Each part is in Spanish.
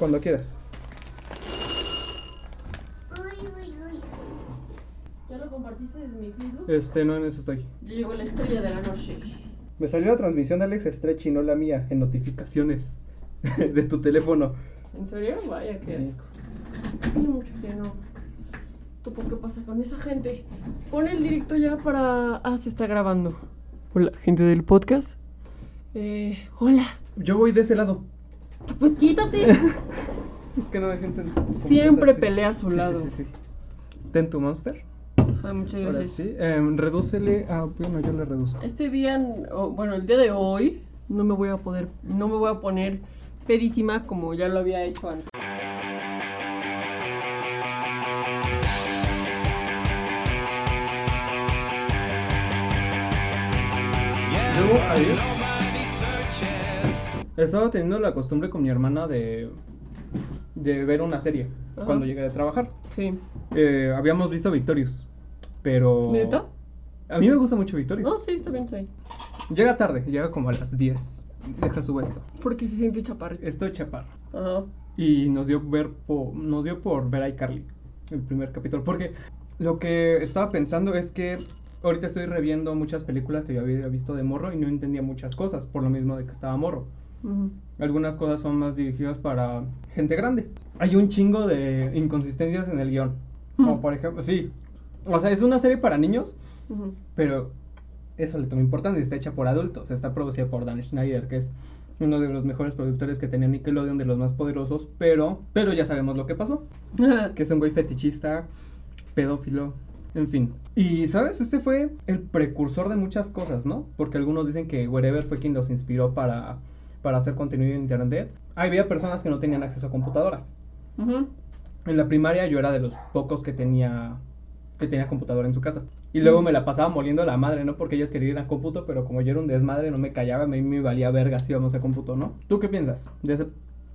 Cuando quieras. ¿Ya lo compartiste desde mi Facebook? Este, no en eso estoy. Ya llegó la estrella de la noche. Me salió la transmisión de Alex Stretch y no la mía en notificaciones de tu teléfono. ¿En serio? Vaya, qué Sí. asco. Tiene mucho que no. ¿Topo qué pasa con esa gente? Pon el directo ya para. Ah, se está grabando. Hola, gente del podcast. Eh, hola. Yo voy de ese lado. Pues quítate. Es que no me siento. Siempre pelea a su Sí, sí, lado. Sí, sí, Ten tu monster. Ah, muchas Ahora gracias. sí. em, redúcele a. Bueno, yo le reduzco. Este día, bueno, el día de hoy, no me voy a poder, no me voy a poner pedísima como ya lo había hecho antes. Yo ayer estaba teniendo la costumbre con mi hermana de, de ver una serie Ajá. cuando llegué de trabajar. Sí. Eh, habíamos visto Victorious, pero... ¿Neta? A mí me gusta mucho Victorious. No, sí, está bien, está bien. Llega tarde, llega como a las 10. Deja su esto. Porque se siente chaparrito. Estoy chaparro. Ajá. Y nos dio, ver po- nos dio por ver a iCarly, el primer capítulo. Porque lo que estaba pensando es que ahorita estoy reviendo muchas películas que yo había visto de morro y no entendía muchas cosas, por lo mismo de que estaba morro. Ujú. Algunas cosas son más dirigidas para gente grande. Hay un chingo de inconsistencias en el guion. Como Mm. por ejemplo, sí. O sea, es una serie para niños, Ujú. pero eso le toma importancia. Está hecha por adultos. Está producida por Dan Schneider, que es uno de los mejores productores que tenía Nickelodeon, de los más poderosos. Pero, pero ya sabemos lo que pasó. Que es un güey fetichista, pedófilo, en fin. Y, ¿sabes? Este fue el precursor de muchas cosas, ¿no? Porque algunos dicen que Wherever fue quien los inspiró para, para hacer contenido en internet. Había personas que no tenían acceso a computadoras. Ujú. En la primaria yo era de los pocos que tenía que tenía computadora en su casa. Y luego me la pasaba moliendo a la madre, ¿no? Porque ellos querían ir a cómputo, pero como yo era un desmadre, no me callaba, a mí me valía verga si íbamos a cómputo, ¿no? ¿Tú qué piensas de ese,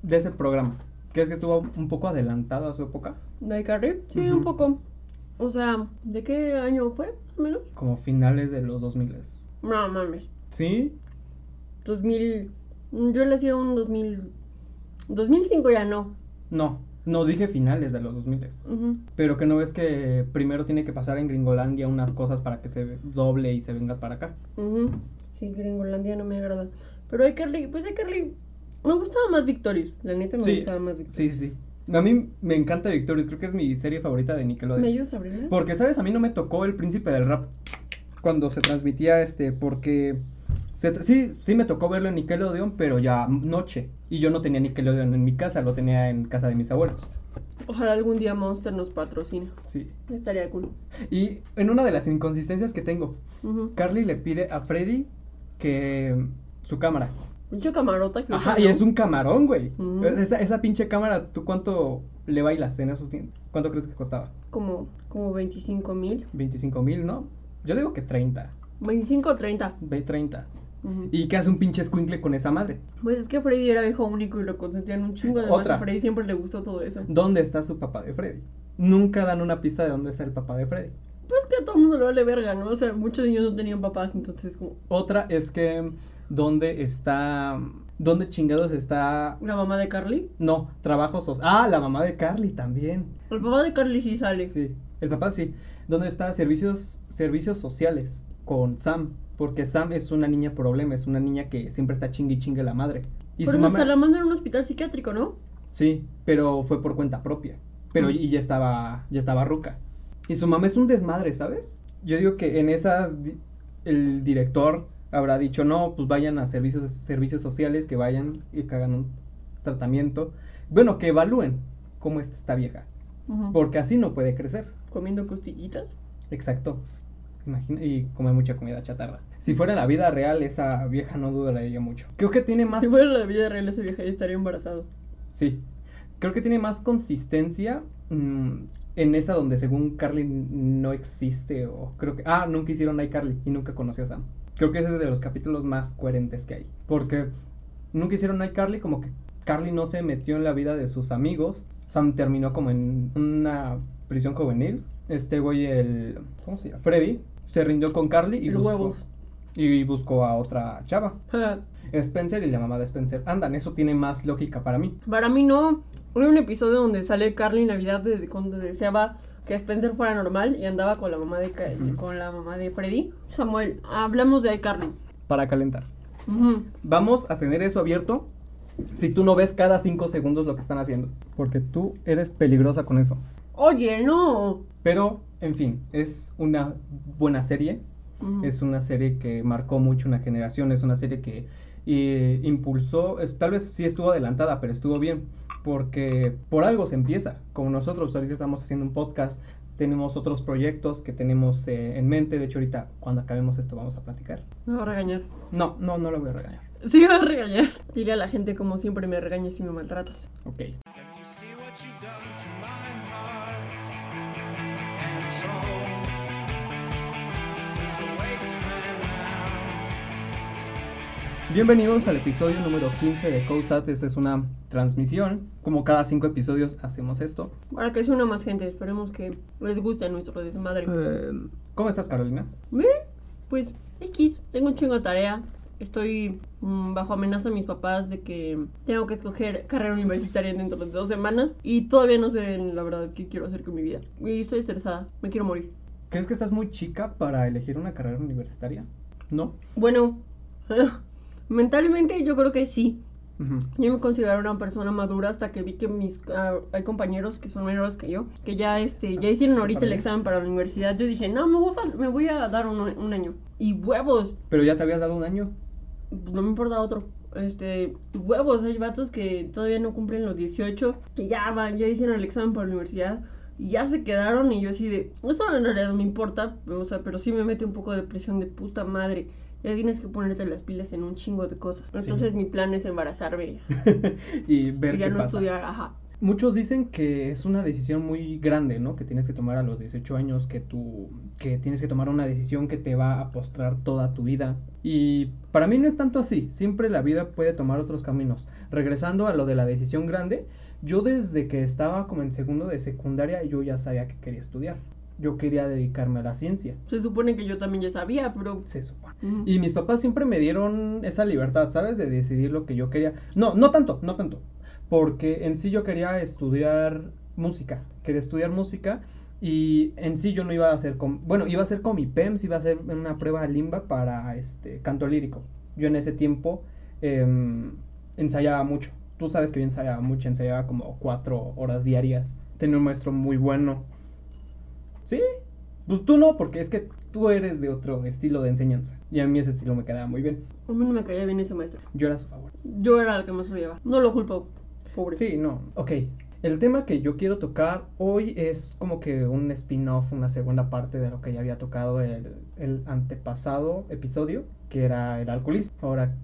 de ese programa? ¿Crees que estuvo un poco adelantado a su época? ¿De iCarly? Sí, Ujú. un poco. O sea, ¿de qué año fue? Menos. Como finales de los 2000. No mames. ¿Sí? 2000. Yo le hacía un 2000. 2005 ya no. No, no dije finales de los 2000. Ujú. Pero que no ves que primero tiene que pasar en Gringolandia unas cosas para que se doble y se venga para acá. Sí, Gringolandia no me agrada. Pero iCarly, pues iCarly. Me gustaba más Victorious. La neta me Sí, gustaba más Victorious. Sí, sí. A mí me encanta Victorious, creo que es mi serie favorita de Nickelodeon. ¿Me ayudas a abrirla? Porque, ¿sabes? A mí no me tocó el príncipe del rap cuando se transmitía este, porque... Sí, sí me tocó verlo en Nickelodeon, pero ya noche. Y yo no tenía Nickelodeon en mi casa, lo tenía en casa de mis abuelos. Ojalá algún día Monster nos patrocine. Sí. Estaría cool. Y en una de las inconsistencias que tengo. Carly le pide a Freddy que su cámara. Pinche camarota que Ajá, y es un camarón, güey. Esa, esa, pinche cámara, ¿tú cuánto le bailas en esos tiempos? ¿Cuánto crees que costaba? Como, como 25 mil. 25 mil, ¿no? Yo digo que 30. 25 o 30. 30. ¿Y qué hace un pinche escuincle con esa madre? Pues es que Freddy era hijo único y lo consentían un chingo. Además, Otra. a Freddy siempre le gustó todo eso. ¿Dónde está su papá de Freddy? Nunca dan una pista de dónde está el papá de Freddy. Pues que a todo el mundo le vale verga, ¿no? O sea, muchos niños no tenían papás, entonces como... Otra es que... ¿Dónde está... ¿Dónde chingados está... ¿La mamá de Carly? No, trabajos... Sos... Ah, la mamá de Carly también. El papá de Carly sí sale. Sí, el papá sí. ¿Dónde está servicios, servicios sociales con Sam? Porque Sam es una niña problema, es una niña que siempre está chingue y chingue la madre. Y Pero su mamá hasta la mandan a un hospital psiquiátrico, ¿no? Sí, pero fue por cuenta propia. Pero Mm. y ya estaba, ya estaba ruca. Y su mamá es un desmadre, ¿sabes? Yo digo que en esas el director habrá dicho, no, pues vayan a servicios, servicios sociales, que vayan y que hagan un tratamiento. Bueno, que evalúen cómo está esta vieja. Porque así no puede crecer. Comiendo costillitas. Exacto. Imagina, y come mucha comida chatarra. Si fuera la vida real, esa vieja no duraría mucho. Creo que tiene más Si fuera la vida real, esa vieja ya estaría embarazada. Sí. Creo que tiene más consistencia mm, en esa donde según Carly no existe o creo que... Ah, nunca hicieron iCarly y nunca conoció a Sam. Creo que ese es de los capítulos más coherentes que hay. Porque nunca hicieron iCarly como que Carly no se metió en la vida de sus amigos. Sam terminó como en una prisión juvenil. Este güey, el... ¿Cómo se llama? Freddy. Se rindió con Carly y El buscó, y buscó a otra chava. Ja. Spencer y la mamá de Spencer andan. Eso tiene más lógica para mí. Para mí no. Hay un episodio donde sale Carly en Navidad desde cuando deseaba que Spencer fuera normal y andaba con la mamá de Ca- con la mamá de Freddy. Samuel, hablamos de iCarly. Para calentar. Vamos a tener eso abierto si tú no ves cada cinco segundos lo que están haciendo. Porque tú eres peligrosa con eso. Oye, no. Pero, en fin, es una buena serie. Ujú. Es una serie que marcó mucho una generación. Es una serie que eh, impulsó, es- tal vez sí estuvo adelantada, pero estuvo bien. Porque por algo se empieza. Como nosotros ahorita estamos haciendo un podcast. Tenemos otros proyectos que tenemos eh, en mente. De hecho, ahorita cuando acabemos esto vamos a platicar. Me va a regañar. No, no, no lo voy a regañar. Sí, me va a regañar. Dile a la gente como siempre me regañas y me maltratas. Ok. Bienvenidos al episodio número 15 de COSAT. Esta es una transmisión. Como cada cinco episodios hacemos esto. Para que una más gente, esperemos que les guste nuestro desmadre. Eh, ¿Cómo estás, Carolina? ¿Ve? Pues X, tengo un chingo de tarea. Estoy mm, bajo amenaza de mis papás de que tengo que escoger carrera universitaria dentro de dos semanas y todavía no sé la verdad qué quiero hacer con mi vida. Y estoy estresada, me quiero morir. ¿Crees que estás muy chica para elegir una carrera universitaria? ¿No? Bueno, mentalmente yo creo que sí. Yo me considero una persona madura hasta que vi que mis ah, hay compañeros que son menores que yo, que ya este ya hicieron ahorita el examen para la universidad. Yo dije, no, me voy a, me voy a dar un, un año. Y huevos, Pero ya te habías dado un año. no me importa otro. Este, huevos, hay vatos que todavía no cumplen los 18, que ya van, ya hicieron el examen para la universidad y ya se quedaron y yo así de, eso en realidad no me importa, o sea, pero sí me mete un poco de presión de puta madre. Ya tienes que ponerte las pilas en un chingo de cosas. Entonces mi plan es embarazarme y ver y ya qué no pasa. estudiar, ajá. Muchos dicen que es una decisión muy grande, ¿no? Que tienes que tomar a los 18 años, que tú que tienes que tomar una decisión que te va a postrar toda tu vida. Y para mí no es tanto así, siempre la vida puede tomar otros caminos. Regresando a lo de la decisión grande, yo desde que estaba como en segundo de secundaria yo ya sabía que quería estudiar. Yo quería dedicarme a la ciencia, Se supone que yo también ya sabía, pero... se supone. Y mis papás siempre me dieron esa libertad, ¿sabes? De decidir lo que yo quería. No, no tanto, no tanto. Porque en sí yo quería estudiar música. Quería estudiar música. Y en sí yo no iba a hacer con... Bueno, iba a hacer con mi PEMS, iba a hacer una prueba limba para este canto lírico. Yo en ese tiempo em, ensayaba mucho. Tú sabes que yo ensayaba mucho, ensayaba como cuatro horas diarias. Tenía un maestro muy bueno. ¿Sí? Pues tú no, porque es que tú eres de otro estilo de enseñanza. Y a mí ese estilo me quedaba muy bien. A mí no me caía bien ese maestro. Yo era su favor. Yo era la que más odiaba. No lo culpo, pobre. Sí, no. Ok. El tema que yo quiero tocar hoy es como que un spin-off, una segunda parte de lo que ya había tocado el, el antepasado episodio, que era el alcoholismo. Ahora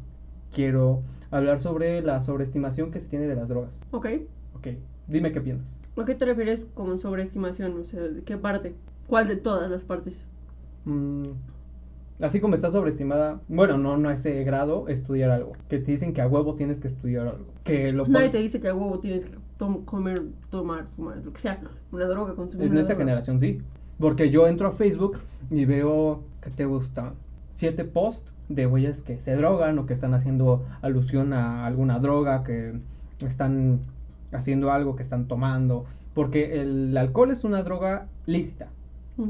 quiero hablar sobre la sobreestimación que se tiene de las drogas. Ok. Ok. Dime qué piensas. ¿A qué te refieres con sobreestimación? O sea, ¿de qué parte? ¿Cuál de todas las partes? Mm, así como está sobreestimada, bueno, no, no a ese grado, estudiar algo. Que te dicen que a huevo tienes que estudiar algo. Que lo Nadie te dice que a huevo tienes que tom- comer, tomar, fumar, lo que sea. Una droga, consumir En esta generación sí. Porque yo entro a Facebook y veo que te gustan siete posts de güeyes que se drogan o que están haciendo alusión a alguna droga, que están haciendo algo, que están tomando. Porque el alcohol es una droga lícita.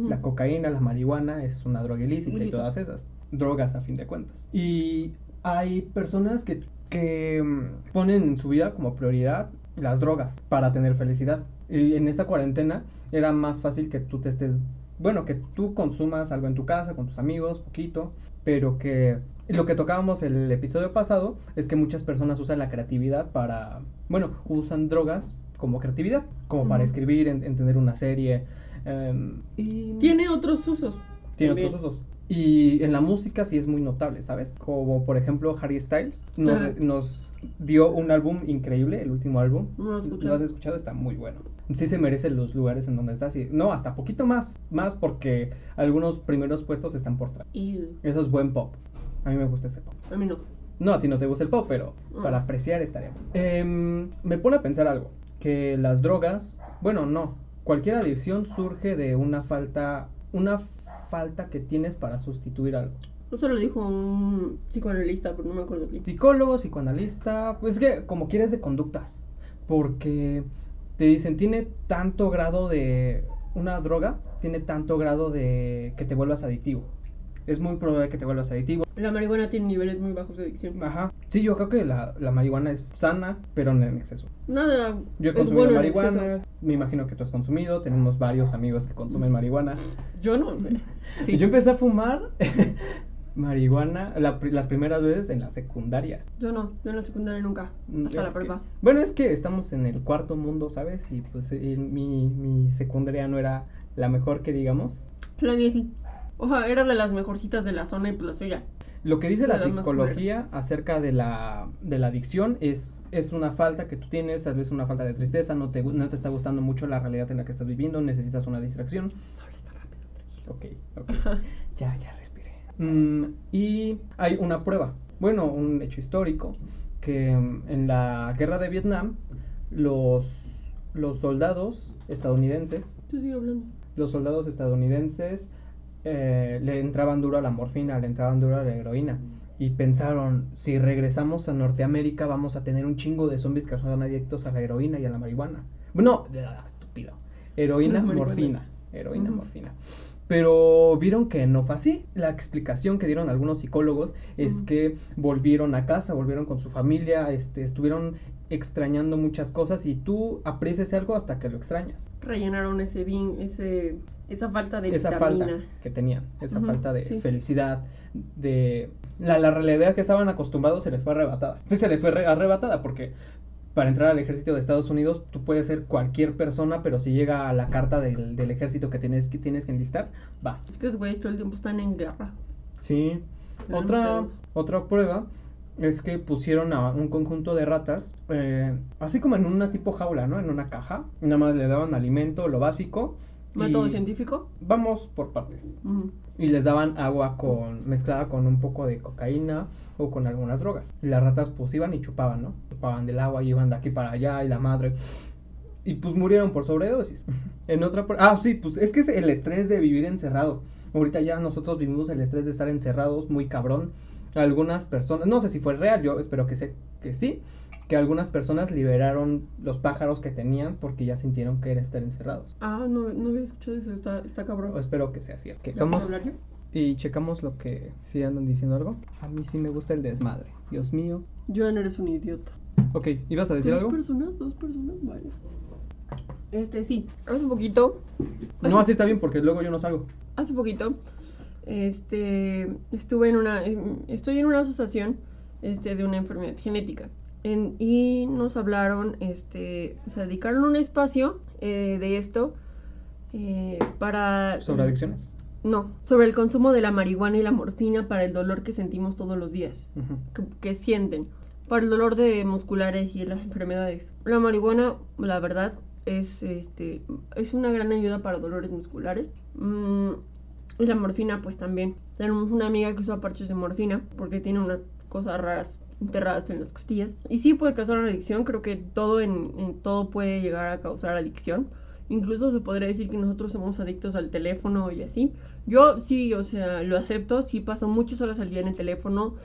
La cocaína, la marihuana es una droga ilícita y Ilícita. todas esas drogas a fin de cuentas. Y hay personas que, que mm, ponen en su vida como prioridad las drogas para tener felicidad. Y en esta cuarentena era más fácil que tú te estés, bueno, que tú consumas algo en tu casa con tus amigos, poquito, pero que lo que tocábamos el episodio pasado es que muchas personas usan la creatividad para, bueno, usan drogas como creatividad, como para escribir, en- entender una serie. em, y Tiene otros usos. tiene también. otros usos. Y en la música sí es muy notable, ¿sabes? Como por ejemplo Harry Styles nos, nos dio un álbum increíble, el último álbum. No lo. ¿Lo has escuchado? Está muy bueno. Sí se merece los lugares en donde está. Sí. No, hasta poquito más. Más porque algunos primeros puestos están por atrás. Eso es buen pop. A mí me gusta ese pop. a mí no. No, a ti no te gusta el pop, pero para apreciar estaría bien. Em, me pone a pensar algo. Que las drogas, bueno, no. Cualquier adicción surge de una falta, una falta que tienes para sustituir algo. Eso lo dijo un psicoanalista, pero no me acuerdo bien. Psicólogo, psicoanalista, pues que como quieres de conductas. porque te dicen, tiene tanto grado de... Una droga tiene tanto grado de que te vuelvas adictivo. Es muy probable que te vuelvas adictivo. La marihuana tiene niveles muy bajos de adicción. Ajá. Sí, yo creo que la, la marihuana es sana, pero no en exceso. Nada. Yo he consumido bueno marihuana, me imagino que tú has consumido, tenemos varios amigos que consumen marihuana. Yo no. Sí. Yo empecé a fumar marihuana la las primeras veces en la secundaria. Yo no. Yo en la secundaria nunca. Mm, Hasta es la que- prepa. bueno, es que estamos en el cuarto mundo, ¿sabes? Y pues mi, mi secundaria no era la mejor que digamos. La mía sí. Oja, era de las mejorcitas de la zona y pues la suya. Lo que dice la psicología acerca de la, de la adicción es, es una falta que tú tienes, tal vez una falta de tristeza, no te, no te está gustando mucho la realidad en la que estás viviendo, necesitas una distracción. No hables tan rápido, Ok, ok. Ya, ya respiré. Mm, y hay una prueba, bueno, un hecho histórico, que mm, en la guerra de Vietnam, los, los soldados estadounidenses, Tú sigue hablando. los soldados estadounidenses eh, le entraban duro a la morfina, le entraban duro a la heroína. Y pensaron, si regresamos a Norteamérica vamos a tener un chingo de zombies que son adictos a la heroína y a la marihuana. No, estúpido. Heroína, morfina. Heroína, morfina. Pero vieron que no fue así. La explicación que dieron algunos psicólogos es que volvieron a casa, volvieron con su familia, este, estuvieron extrañando muchas cosas y tú aprecias algo hasta que lo extrañas. Rellenaron ese bin, ese, esa falta de esa vitamina. falta que tenían, esa falta de sí. felicidad, de la, la realidad que estaban acostumbrados se les fue arrebatada. Sí, se les fue re- arrebatada porque para entrar al ejército de Estados Unidos tú puedes ser cualquier persona, pero si llega a la carta del, del ejército que tienes, que tienes que enlistar, vas. Es que los güeyes todo el tiempo están en guerra. Sí. Otra, otra prueba es que pusieron a un conjunto de ratas, eh, así como en una tipo jaula, ¿no? En una caja. Nada más le daban alimento, lo básico. Método y- científico. Vamos por partes. Y les daban agua con mezclada con un poco de cocaína o con algunas drogas. Y las ratas pues iban y chupaban, ¿no? Chupaban del agua y iban de aquí para allá y la madre. Y pues murieron por sobredosis. En otra Ah, sí, pues es que es el estrés de vivir encerrado. Ahorita ya nosotros vivimos el estrés de estar encerrados muy cabrón. Algunas personas, no sé si fue real, yo espero que, sé, que sí, que algunas personas liberaron los pájaros que tenían porque ya sintieron que era estar encerrados. Ah, no, no había escuchado eso, está, está cabrón. O espero que sea cierto. ¿Ya Vamos- puedo hablar yo? y checamos lo que si andan diciendo algo. A mí sí me gusta el desmadre. Dios mío. Yo no eres un idiota. Ok, ¿ibas a decir ¿Tres algo? personas? ¿Dos personas? Vale. Este, sí. Hace poquito. No, así está bien porque luego yo no salgo. Hace poquito. Este. Estuve en una. en- Estoy en una asociación. Este, de una enfermedad genética. En- y nos hablaron. Este. Dedicaron un espacio. eh, de esto. eh, para. Sobre adicciones. No, sobre el consumo de la marihuana y la morfina para el dolor que sentimos todos los días. Que sienten para el dolor de musculares y las enfermedades. La marihuana, la verdad, es este es una gran ayuda para dolores musculares. Mm, y la morfina, pues también. Tenemos una amiga que usa parches de morfina porque tiene unas cosas raras enterradas en las costillas. Y sí puede causar una adicción, creo que todo en, en todo puede llegar a causar adicción. Incluso se podría decir que nosotros somos adictos al teléfono y así. Yo sí, o sea, lo acepto, sí paso muchas horas al día en el teléfono,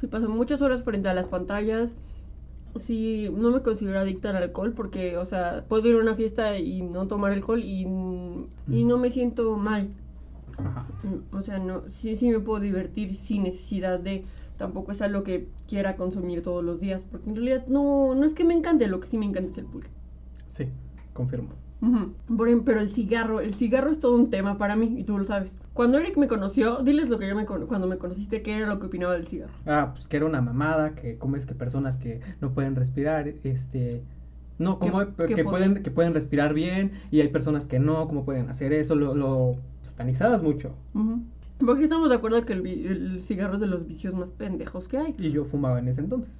sí paso muchas horas frente a las pantallas. Sí, no me considero adicta al alcohol porque, o sea, puedo ir a una fiesta y no tomar alcohol y, y no me siento mal. Ajá. O sea, no, sí, sí me puedo divertir sin necesidad de tampoco es algo que quiera consumir todos los días, porque en realidad no, no es que me encante, lo que sí me encanta es el pulque. Sí, confirmo. Ejemplo, pero el cigarro, el cigarro es todo un tema para mí y tú lo sabes. Cuando Eric me conoció, diles lo que yo me cuando me conociste, qué era lo que opinaba del cigarro. Ah, pues que era una mamada, que como es que personas que no pueden respirar, este... No, como Que- que, que pueden, que pueden respirar bien y hay personas que no, cómo pueden hacer eso, lo, lo satanizadas mucho. Ujú. Porque estamos de acuerdo que el, el cigarro es de los vicios más pendejos que hay. Y yo fumaba en ese entonces.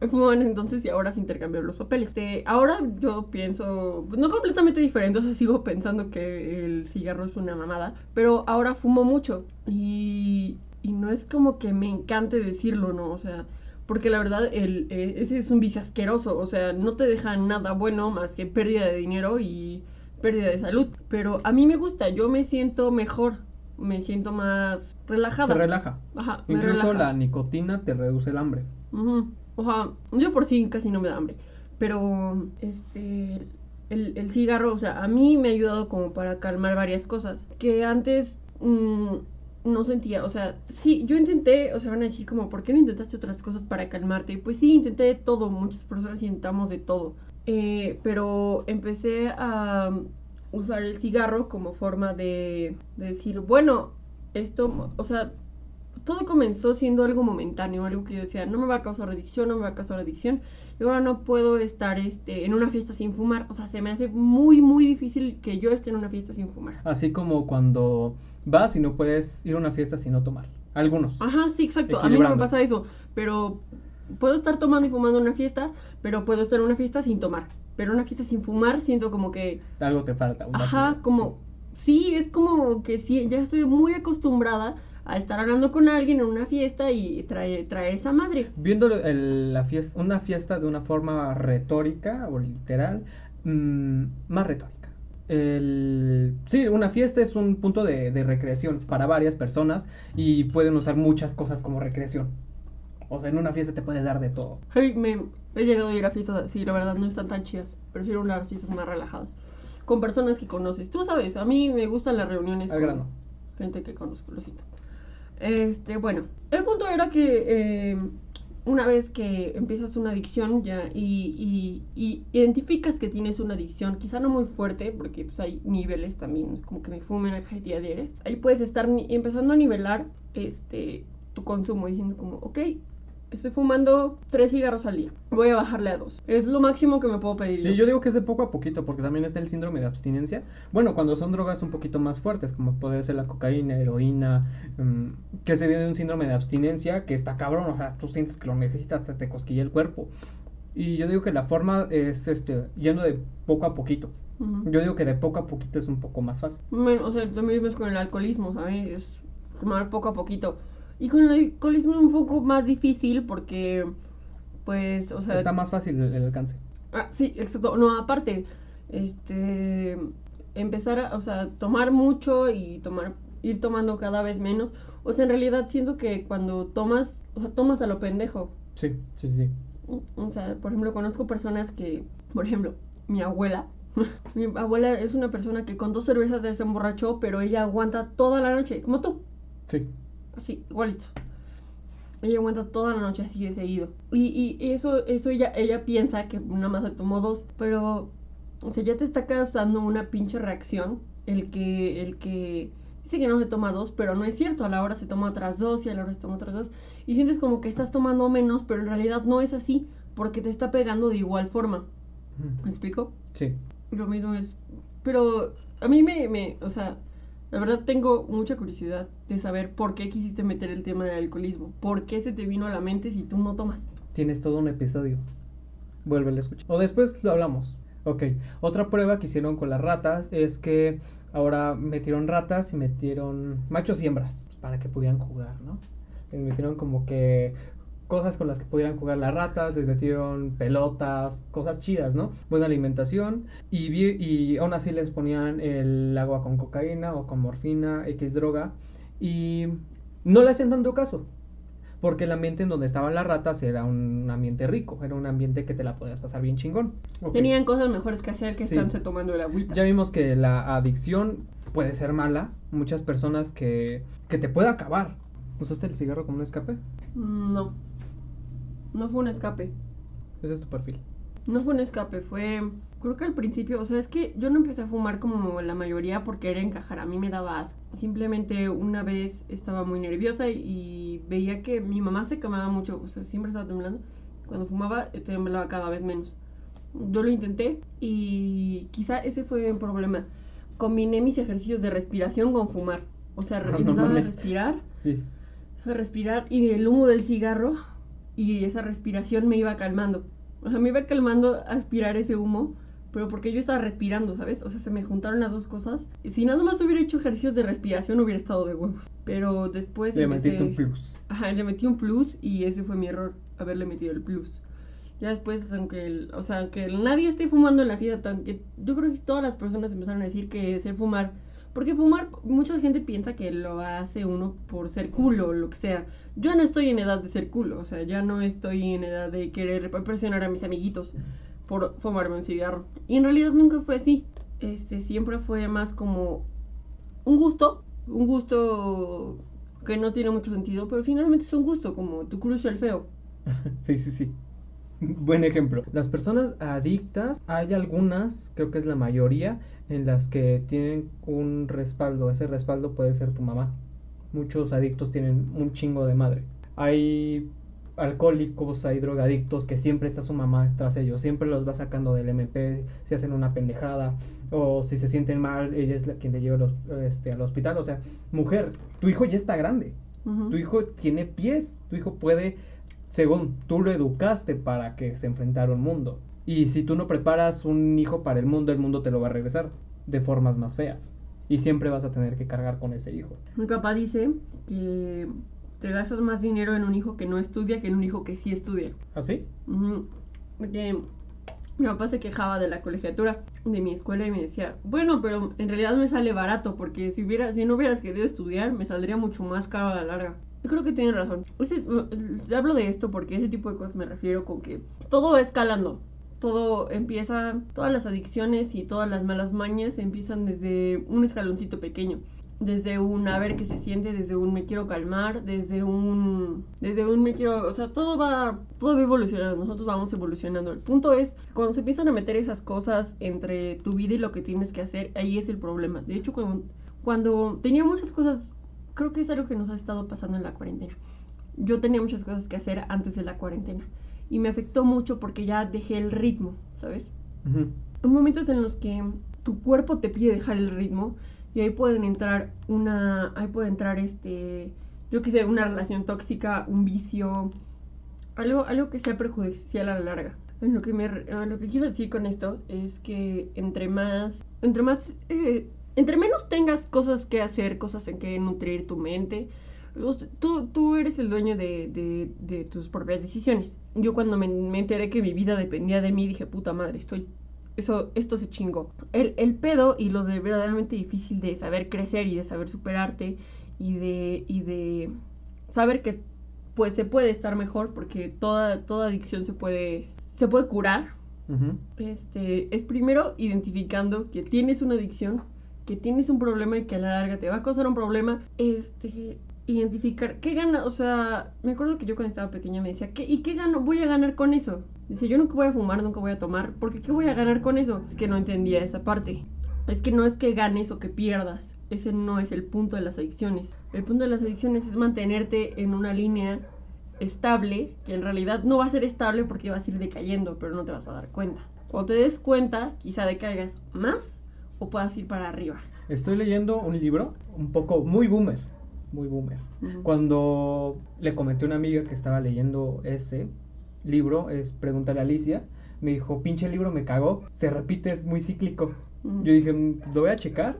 Él fumaba en ese entonces y ahora se intercambiaron los papeles. Este, ahora yo pienso, pues, no completamente diferente, o sea, sigo pensando que el cigarro es una mamada, pero ahora fumo mucho y, y no es como que me encante decirlo, ¿no? O sea, porque la verdad el, eh, ese es un vicio asqueroso, o sea, no te deja nada bueno más que pérdida de dinero y pérdida de salud. Pero a mí me gusta, yo me siento mejor, me siento más relajada. Te relaja. Ajá, me Incluso relaja. la nicotina te reduce el hambre. Ujú. O sea, yo por sí casi no me da hambre. pero este el, el cigarro, o sea, a mí me ha ayudado como para calmar varias cosas que antes mm, no sentía, o sea, sí, yo intenté, o sea, van a decir como, ¿por qué no intentaste otras cosas para calmarte? Pues sí, intenté de todo, muchas personas intentamos de todo, Eh, pero empecé a usar el cigarro como forma de, de decir, bueno, esto, o sea, todo comenzó siendo algo momentáneo, algo que yo decía, no me va a causar adicción, no me va a causar adicción, y ahora no puedo estar este, en una fiesta sin fumar, o sea, se me hace muy, muy difícil que yo esté en una fiesta sin fumar. Así como cuando vas y no puedes ir a una fiesta sin no tomar. Algunos. Ajá, sí, exacto. A mí no me pasa eso, pero puedo estar tomando y fumando en una fiesta, pero puedo estar en una fiesta sin tomar. Pero una fiesta sin fumar siento como que, Algo te falta. ajá, como, sí. es como que sí, ya estoy muy acostumbrada a estar hablando con alguien en una fiesta y traer, traer esa madre. Viendo el- la fiesta, una fiesta de una forma retórica o literal, mm, más retórica. El, sí, una fiesta es un punto de, de recreación para varias personas y pueden usar muchas cosas como recreación. O sea, en una fiesta te puedes dar de todo. Ay, me he llegado a ir a fiestas así, la verdad no están tan chidas. Prefiero unas fiestas más relajadas. Con personas que conoces. Tú sabes, a mí me gustan las reuniones Al con grano. gente que conozco, lo siento. Este, bueno, el punto era que eh, una vez que empiezas una adicción ya y, y- y identificas que tienes una adicción, quizá no muy fuerte, porque pues hay niveles también, es como que me fumen a día de eres. Ahí puedes estar empezando a nivelar este tu consumo, diciendo como, ok, estoy fumando tres cigarros al día, voy a bajarle a dos. Es lo máximo que me puedo pedir. Sí, yo digo que es de poco a poquito, porque también está el síndrome de abstinencia. Bueno, cuando son drogas un poquito más fuertes, como puede ser la cocaína, heroína, mm, que se tiene un síndrome de abstinencia que está cabrón, o sea, tú sientes que lo necesitas, se te cosquilla el cuerpo. Y yo digo que la forma es este, yendo de poco a poquito. Yo digo que de poco a poquito es un poco más fácil. Bueno, o sea, también ves con el alcoholismo, ¿sabes? Es tomar poco a poquito. Y con el alcoholismo es un poco más difícil porque, pues, o sea... Está más fácil el, el alcance. Ah, sí, exacto. No, aparte, este... Empezar a, o sea, tomar mucho y tomar, ir tomando cada vez menos. O sea, en realidad siento que cuando tomas, o sea, tomas a lo pendejo. Sí, sí, sí. O sea, por ejemplo, conozco personas que, por ejemplo, mi abuela. Mi abuela es una persona que con dos cervezas se emborrachó, pero ella aguanta toda la noche, como tú, Sí. Así, igualito. Ella aguanta toda la noche así de seguido. Y, y eso, eso ella, ella piensa que nada más se tomó dos, pero, o sea, ya te está causando una pinche reacción el que, el que dice que no se toma dos, pero no es cierto, a la hora se toma otras dos y a la hora se toma otras dos. Y sientes como que estás tomando menos, pero en realidad no es así, porque te está pegando de igual forma. ¿Me explico? Sí. Lo mismo es. Pero a mí me, me, o sea, la verdad tengo mucha curiosidad de saber por qué quisiste meter el tema del alcoholismo. ¿Por qué se te vino a la mente si tú no tomas? Tienes todo un episodio. Vuelve a escuchar. O después lo hablamos. Ok. Otra prueba que hicieron con las ratas es que ahora metieron ratas y metieron machos y hembras para que pudieran jugar, ¿no? Les metieron como que cosas con las que pudieran jugar las ratas, les metieron pelotas, cosas chidas, ¿no? Buena alimentación y, y aún así les ponían el agua con cocaína o con morfina, X droga y no le hacían tanto caso. Porque el ambiente en donde estaban las ratas era un ambiente rico, era un ambiente que te la podías pasar bien chingón. Tenían cosas mejores que hacer que Sí. estarse tomando el agüita. Ya vimos que la adicción puede ser mala. Muchas personas que, que te puede acabar. ¿Usaste el cigarro como un escape? Mm, No. No fue un escape. Ese es tu perfil. No fue un escape, fue... Creo que al principio, o sea, es que yo no empecé a fumar como la mayoría por querer encajar, a mí me daba asco. Simplemente una vez estaba muy nerviosa y, y veía que mi mamá se quemaba mucho, o sea, siempre estaba temblando. Cuando fumaba, eh, temblaba cada vez menos. Yo lo intenté y quizá ese fue un problema. Combiné mis ejercicios de respiración con fumar. O sea, No respirar Sí. respirar y el humo del cigarro y esa respiración me iba calmando. O sea, me iba calmando aspirar ese humo, pero porque yo estaba respirando, ¿sabes? O sea, se me juntaron las dos cosas. Y si nada más hubiera hecho ejercicios de respiración, hubiera estado de huevos. Pero después Le empecé- metiste un plus. Ajá, le metí un plus y ese fue mi error, haberle metido el plus. Ya después, aunque, el- o sea, que nadie esté fumando en la fiesta, aunque yo creo que todas las personas empezaron a decir que sé fumar. Porque fumar, mucha gente piensa que lo hace uno por ser culo o lo que sea. Yo no estoy en edad de ser culo, o sea, ya no estoy en edad de querer presionar a mis amiguitos. por fumarme un cigarro. Y en realidad nunca fue así. Este, siempre fue más como un gusto, un gusto que no tiene mucho sentido, pero finalmente es un gusto, como tu crush el feo. Sí, sí, sí. Buen ejemplo. Las personas adictas, hay algunas, creo que es la mayoría, en las que tienen un respaldo. Ese respaldo puede ser tu mamá. Muchos adictos tienen un chingo de madre. Hay alcohólicos, hay drogadictos que siempre está su mamá tras ellos, siempre los va sacando del MP si hacen una pendejada o si se sienten mal, ella es la quien te lleva los- este, al hospital. O sea, mujer, tu hijo ya está grande, tu hijo tiene pies, tu hijo puede, según tú lo educaste para que se enfrentara a un mundo. Y si tú no preparas un hijo para el mundo, el mundo te lo va a regresar de formas más feas. Y siempre vas a tener que cargar con ese hijo. Mi papá dice que te gastas más dinero en un hijo que no estudia que en un hijo que sí estudia. ¿Así? Ujú. Porque mi papá se quejaba de la colegiatura de mi escuela y me decía, bueno, pero en realidad me sale barato porque si hubiera, si no hubieras querido estudiar, me saldría mucho más caro a la larga. Yo creo que tiene razón. Ese- eh, hablo de esto porque ese tipo de cosas me refiero con que todo va escalando. Todo empieza, todas las adicciones y todas las malas mañas empiezan desde un escaloncito pequeño desde un a ver qué se siente, desde un me quiero calmar, desde un desde un me quiero, o sea, todo va todo va evolucionando, nosotros vamos evolucionando. El punto es cuando se empiezan a meter esas cosas entre tu vida y lo que tienes que hacer, ahí es el problema. De hecho, cuando cuando tenía muchas cosas, creo que es algo que nos ha estado pasando en la cuarentena. Yo tenía muchas cosas que hacer antes de la cuarentena y me afectó mucho porque ya dejé el ritmo, ¿sabes? Ujú. Hay momentos en los que tu cuerpo te pide dejar el ritmo y ahí pueden entrar una ahí puede entrar este yo que sé una relación tóxica un vicio algo algo que sea perjudicial a la larga En lo que me lo que quiero decir con esto es que entre más entre más eh, entre menos tengas cosas que hacer cosas en que nutrir tu mente tú, tú eres el dueño de, de- de tus propias decisiones. Yo cuando me, me enteré que mi vida dependía de mí, dije, puta madre, estoy eso, esto se chingó. El, el pedo y lo de verdaderamente difícil de saber crecer y de saber superarte y de, y de saber que pues se puede estar mejor porque toda, toda adicción se puede, se puede curar. Este, es primero identificando que tienes una adicción, que tienes un problema y que a la larga te va a causar un problema. Este, identificar qué gana, o sea, me acuerdo que yo cuando estaba pequeña me decía, ¿qué, ¿y qué gano? Voy a ganar con eso. Dice, yo nunca voy a fumar, nunca voy a tomar, porque ¿qué voy a ganar con eso? Es que no entendía esa parte. Es que no es que ganes o que pierdas. Ese no es el punto de las adicciones. El punto de las adicciones es mantenerte en una línea estable, que en realidad no va a ser estable porque vas a ir decayendo, pero no te vas a dar cuenta. Cuando te des cuenta, quizá decaigas más o puedas ir para arriba. Estoy leyendo un libro un poco muy boomer, muy boomer. Ujú. Cuando le comenté a una amiga que estaba leyendo ese libro, es Pregúntale a Alicia, me dijo, pinche libro me cagó, se repite, es muy cíclico. Ujú. Yo dije, "Mm, lo voy a checar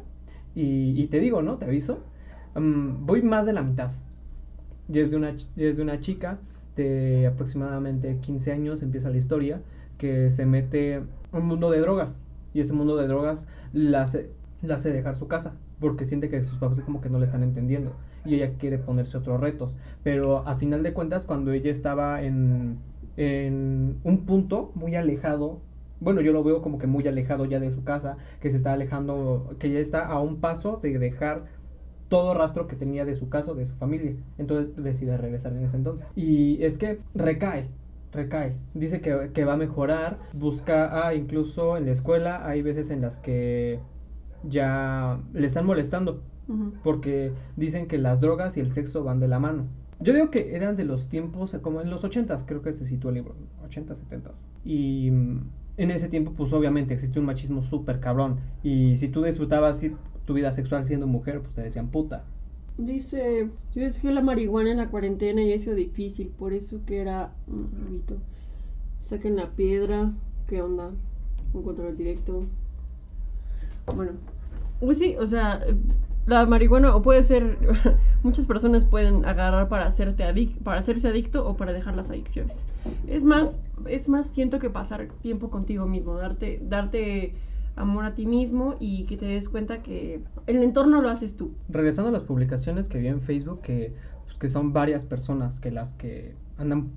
y, y te digo, ¿no? Te aviso. Mm, voy más de la mitad. Y es de una, es de una chica de aproximadamente 15 años, empieza la historia, que se mete a un mundo de drogas. Y ese mundo de drogas la hace, dejar su casa, porque siente que sus papás como que no le están entendiendo. Y ella quiere ponerse otros retos. Pero a final de cuentas, cuando ella estaba en, en un punto muy alejado, bueno, yo lo veo como que muy alejado ya de su casa, que se está alejando, que ya está a un paso de dejar todo rastro que tenía de su casa, de su familia. Entonces decide regresar en ese entonces. Y es que recae, recae. Dice que, que va a mejorar, busca, ah, incluso en la escuela hay veces en las que ya le están molestando porque dicen que las drogas y el sexo van de la mano. Yo digo que eran de los tiempos, como en los 80s, creo que se sitúa el libro, 80s, 70s. Y mm, en ese tiempo, pues obviamente existía un machismo súper cabrón. Y si tú disfrutabas si- tu vida sexual siendo mujer, pues te decían puta. Dice, yo dejé la marihuana en la cuarentena y sido difícil, por eso que era un rubito. Saquen la piedra, ¿qué onda? Un control directo. Bueno, pues sí, o sea, la marihuana o puede ser, muchas personas pueden agarrar para hacerte adic para hacerse adicto o para dejar las adicciones. Es más, es más siento que pasar tiempo contigo mismo, darte, darte amor a ti mismo y que te des cuenta que el entorno lo haces tú. Regresando a las publicaciones que vi en Facebook, que, pues, que son varias personas que las que andan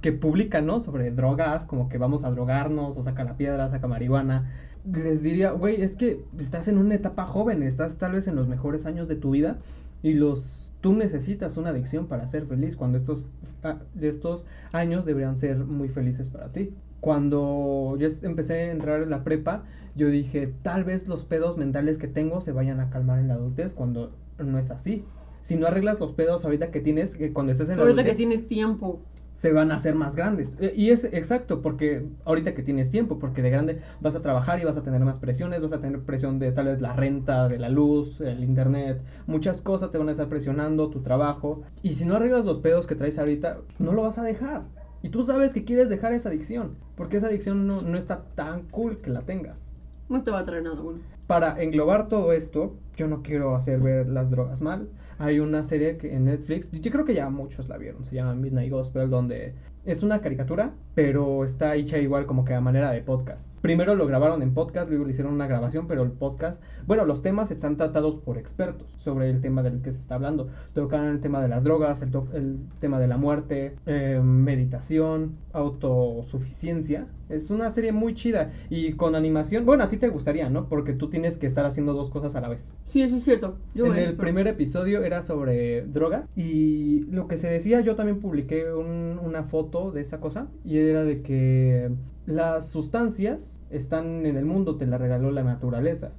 que publican, ¿no? Sobre drogas, como que vamos a drogarnos, o saca la piedra, saca marihuana. Les diría, güey, es que estás en una etapa joven, estás tal vez en los mejores años de tu vida y los tú necesitas una adicción para ser feliz cuando estos ah, estos años deberían ser muy felices para ti. Cuando yo empecé a entrar en la prepa, yo dije, tal vez los pedos mentales que tengo se vayan a calmar en la adultez cuando no es así. Si no arreglas los pedos ahorita que tienes, que cuando estés en la Ahorita que adultez, tienes tiempo. se van a hacer más grandes. E- Y es exacto, porque ahorita que tienes tiempo, porque de grande vas a trabajar y vas a tener más presiones, vas a tener presión de tal vez la renta, de la luz, el internet, muchas cosas te van a estar presionando, tu trabajo. Y si no arreglas los pedos que traes ahorita, no lo vas a dejar. Y tú sabes que quieres dejar esa adicción, porque esa adicción no, no está tan cool que la tengas. No te va a traer nada bueno. Para englobar todo esto, yo no quiero hacer ver las drogas mal. Hay una serie que en Netflix, yo creo que ya muchos la vieron, se llama Midnight Gospel, donde es una caricatura, pero está hecha igual como que a manera de podcast. Primero lo grabaron en podcast, luego le hicieron una grabación, pero el podcast, bueno, los temas están tratados por expertos sobre el tema del que se está hablando. Tocan el tema de las drogas, el, to- el tema de la muerte, eh, meditación, autosuficiencia. Es una serie muy chida y con animación, bueno, a ti te gustaría, ¿no? Porque tú tienes que estar haciendo dos cosas a la vez. Sí, eso es cierto. Yo en el ver, primer episodio era sobre droga y lo que se decía, yo también publiqué un- una foto de esa cosa y era de que las sustancias están en el mundo, te la regaló la naturaleza,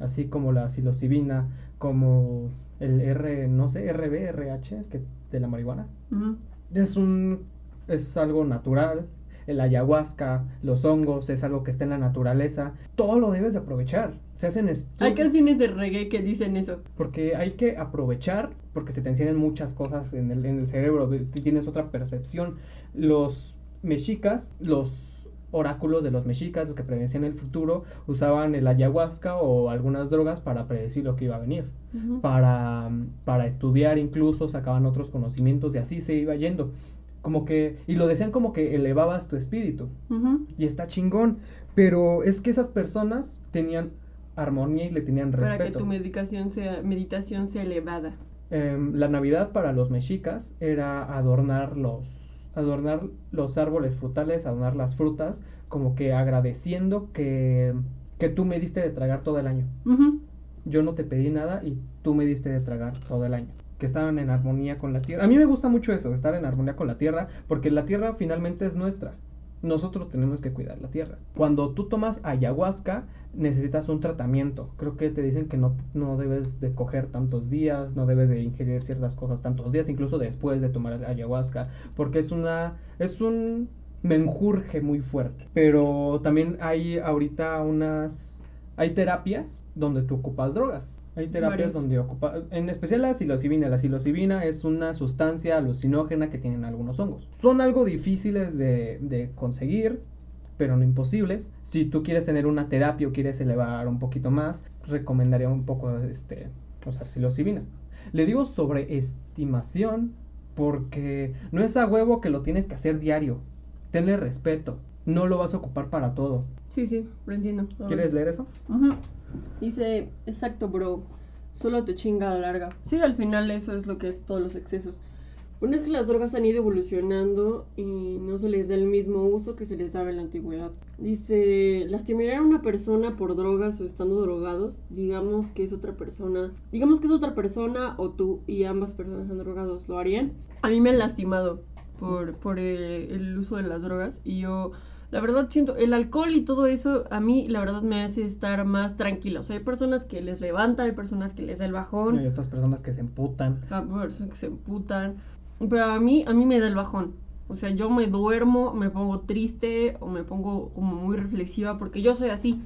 así como la psilocibina, como el R, no sé, RB, RH, que de la marihuana. Es un es algo natural. El ayahuasca, los hongos, es algo que está en la naturaleza. Todo lo debes de aprovechar. Se hacen Hay canciones de reggae que dicen eso. Porque hay que aprovechar, porque se te encienden muchas cosas en el, en el cerebro, tienes otra percepción. Los mexicas, los oráculos de los mexicas, los que predecían el futuro, usaban el ayahuasca o algunas drogas para predecir lo que iba a venir. Para, para estudiar incluso, sacaban otros conocimientos y así se iba yendo. Como que, y lo decían como que elevabas tu espíritu y está chingón. Pero es que esas personas tenían armonía y le tenían Para que respeto. tu medicación sea, meditación sea elevada. Em, la Navidad para los mexicas era adornar los, adornar los árboles frutales, adornar las frutas, como que agradeciendo que, que tú me diste de tragar todo el año. Yo no te pedí nada y tú me diste de tragar todo el año. Que estaban en armonía con la tierra. A mí me gusta mucho eso, estar en armonía con la tierra, porque la tierra finalmente es nuestra. Nosotros tenemos que cuidar la tierra. Cuando tú tomas ayahuasca, necesitas un tratamiento. Creo que te dicen que no, no debes de coger tantos días, no debes de ingerir ciertas cosas tantos días, incluso después de tomar ayahuasca, porque es una es un menjurje muy fuerte. Pero también hay ahorita unas hay terapias donde tú ocupas drogas. Hay terapias Varios. donde ocupa, en especial la psilocibina. La psilocibina es una sustancia alucinógena que tienen algunos hongos. Son algo difíciles de, de conseguir, pero no imposibles. Si tú quieres tener una terapia o quieres elevar un poquito más, recomendaría un poco este, usar psilocibina. Le digo sobreestimación porque no es a huevo que lo tienes que hacer diario. Tenle respeto. No lo vas a ocupar para todo. Sí, sí, lo entiendo. ¿Quieres leer eso? Ujú. Dice, exacto, bro. Solo te chinga a la larga. Sí, al final eso es lo que es todos los excesos. Bueno, es que las drogas han ido evolucionando y no se les da el mismo uso que se les daba en la antigüedad. Dice, lastimar a una persona por drogas o estando drogados, digamos que es otra persona, digamos que es otra persona o tú y ambas personas están drogados, ¿lo harían? A mí me han lastimado por, por eh, el uso de las drogas y yo la verdad siento, el alcohol y todo eso a mí la verdad me hace estar más tranquila. O sea, hay personas que les levanta, hay personas que les da el bajón, Hay otras personas que se emputan. hay personas que se emputan. Pero a mí, a mí me da el bajón. O sea, yo me duermo, me pongo triste o me pongo como muy reflexiva porque yo soy así.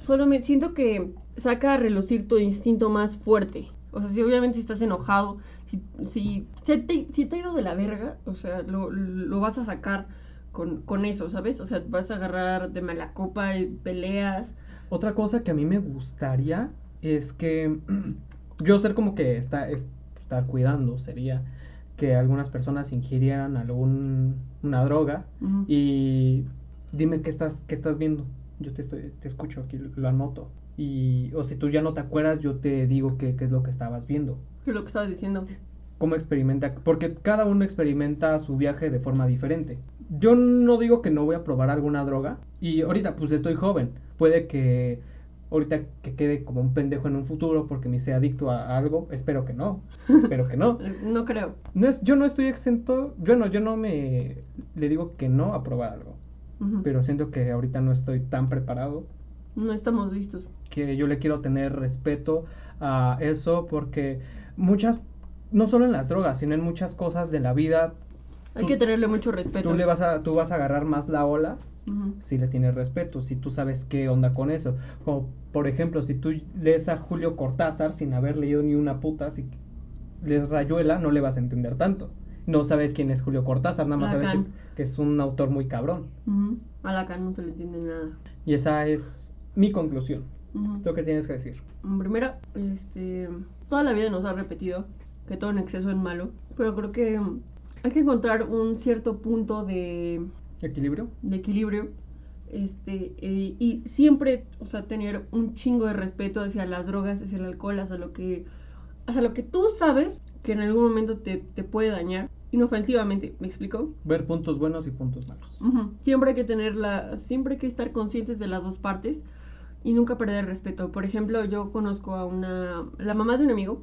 Solo me siento que saca a relucir tu instinto más fuerte. O sea, si obviamente estás enojado, si, si, si te, si te ha ido de la verga, o sea, lo, lo vas a sacar con, con eso, ¿sabes? O sea, vas a agarrar de mala copa y peleas. Otra cosa que a mí me gustaría es que yo ser como que está, es- estar cuidando sería que algunas personas ingirieran algún una droga y dime qué estás qué estás viendo. Yo te estoy te escucho aquí lo anoto y o si tú ya no te acuerdas yo te digo qué, qué es lo que estabas viendo. ¿Qué es lo que estabas diciendo? Cómo experimenta, porque cada uno experimenta su viaje de forma diferente. Yo no digo que no voy a probar alguna droga y ahorita pues estoy joven, puede que ahorita que quede como un pendejo en un futuro porque me sea adicto a, algo, espero que no, espero que no. No creo. No es, yo no estoy exento, yo no, yo no me le digo que no a probar algo, pero siento que ahorita no estoy tan preparado No estamos listos. que yo le quiero tener respeto a eso porque muchas, no solo en las drogas, sino en muchas cosas de la vida, Hay Tú- que tenerle mucho respeto. tú le vas a, tú vas a agarrar más la ola Ujú. si le tienes respeto, si tú sabes qué onda con eso. Como por ejemplo, si tú lees a Julio Cortázar sin haber leído ni una puta, si lees Rayuela, no le vas a entender tanto. No sabes quién es Julio Cortázar, nada más sabes que es, que es un autor muy cabrón. Ujú. A la cara no se le entiende nada. Y esa es mi conclusión. Ujú. ¿Tú qué tienes que decir? Primero, este, toda la vida nos ha repetido que todo en exceso es malo, pero creo que hay que encontrar un cierto punto de, ¿Equilibrio? de equilibrio, este, eh, y siempre, o sea, tener un chingo de respeto hacia las drogas, hacia el alcohol, hacia lo que, hacia lo que tú sabes que en algún momento te, te puede dañar, inofensivamente, ¿me explico? Ver puntos buenos y puntos malos. Siempre hay que tener la, siempre hay que estar conscientes de las dos partes y nunca perder el respeto. Por ejemplo, yo conozco a una, la mamá de un amigo,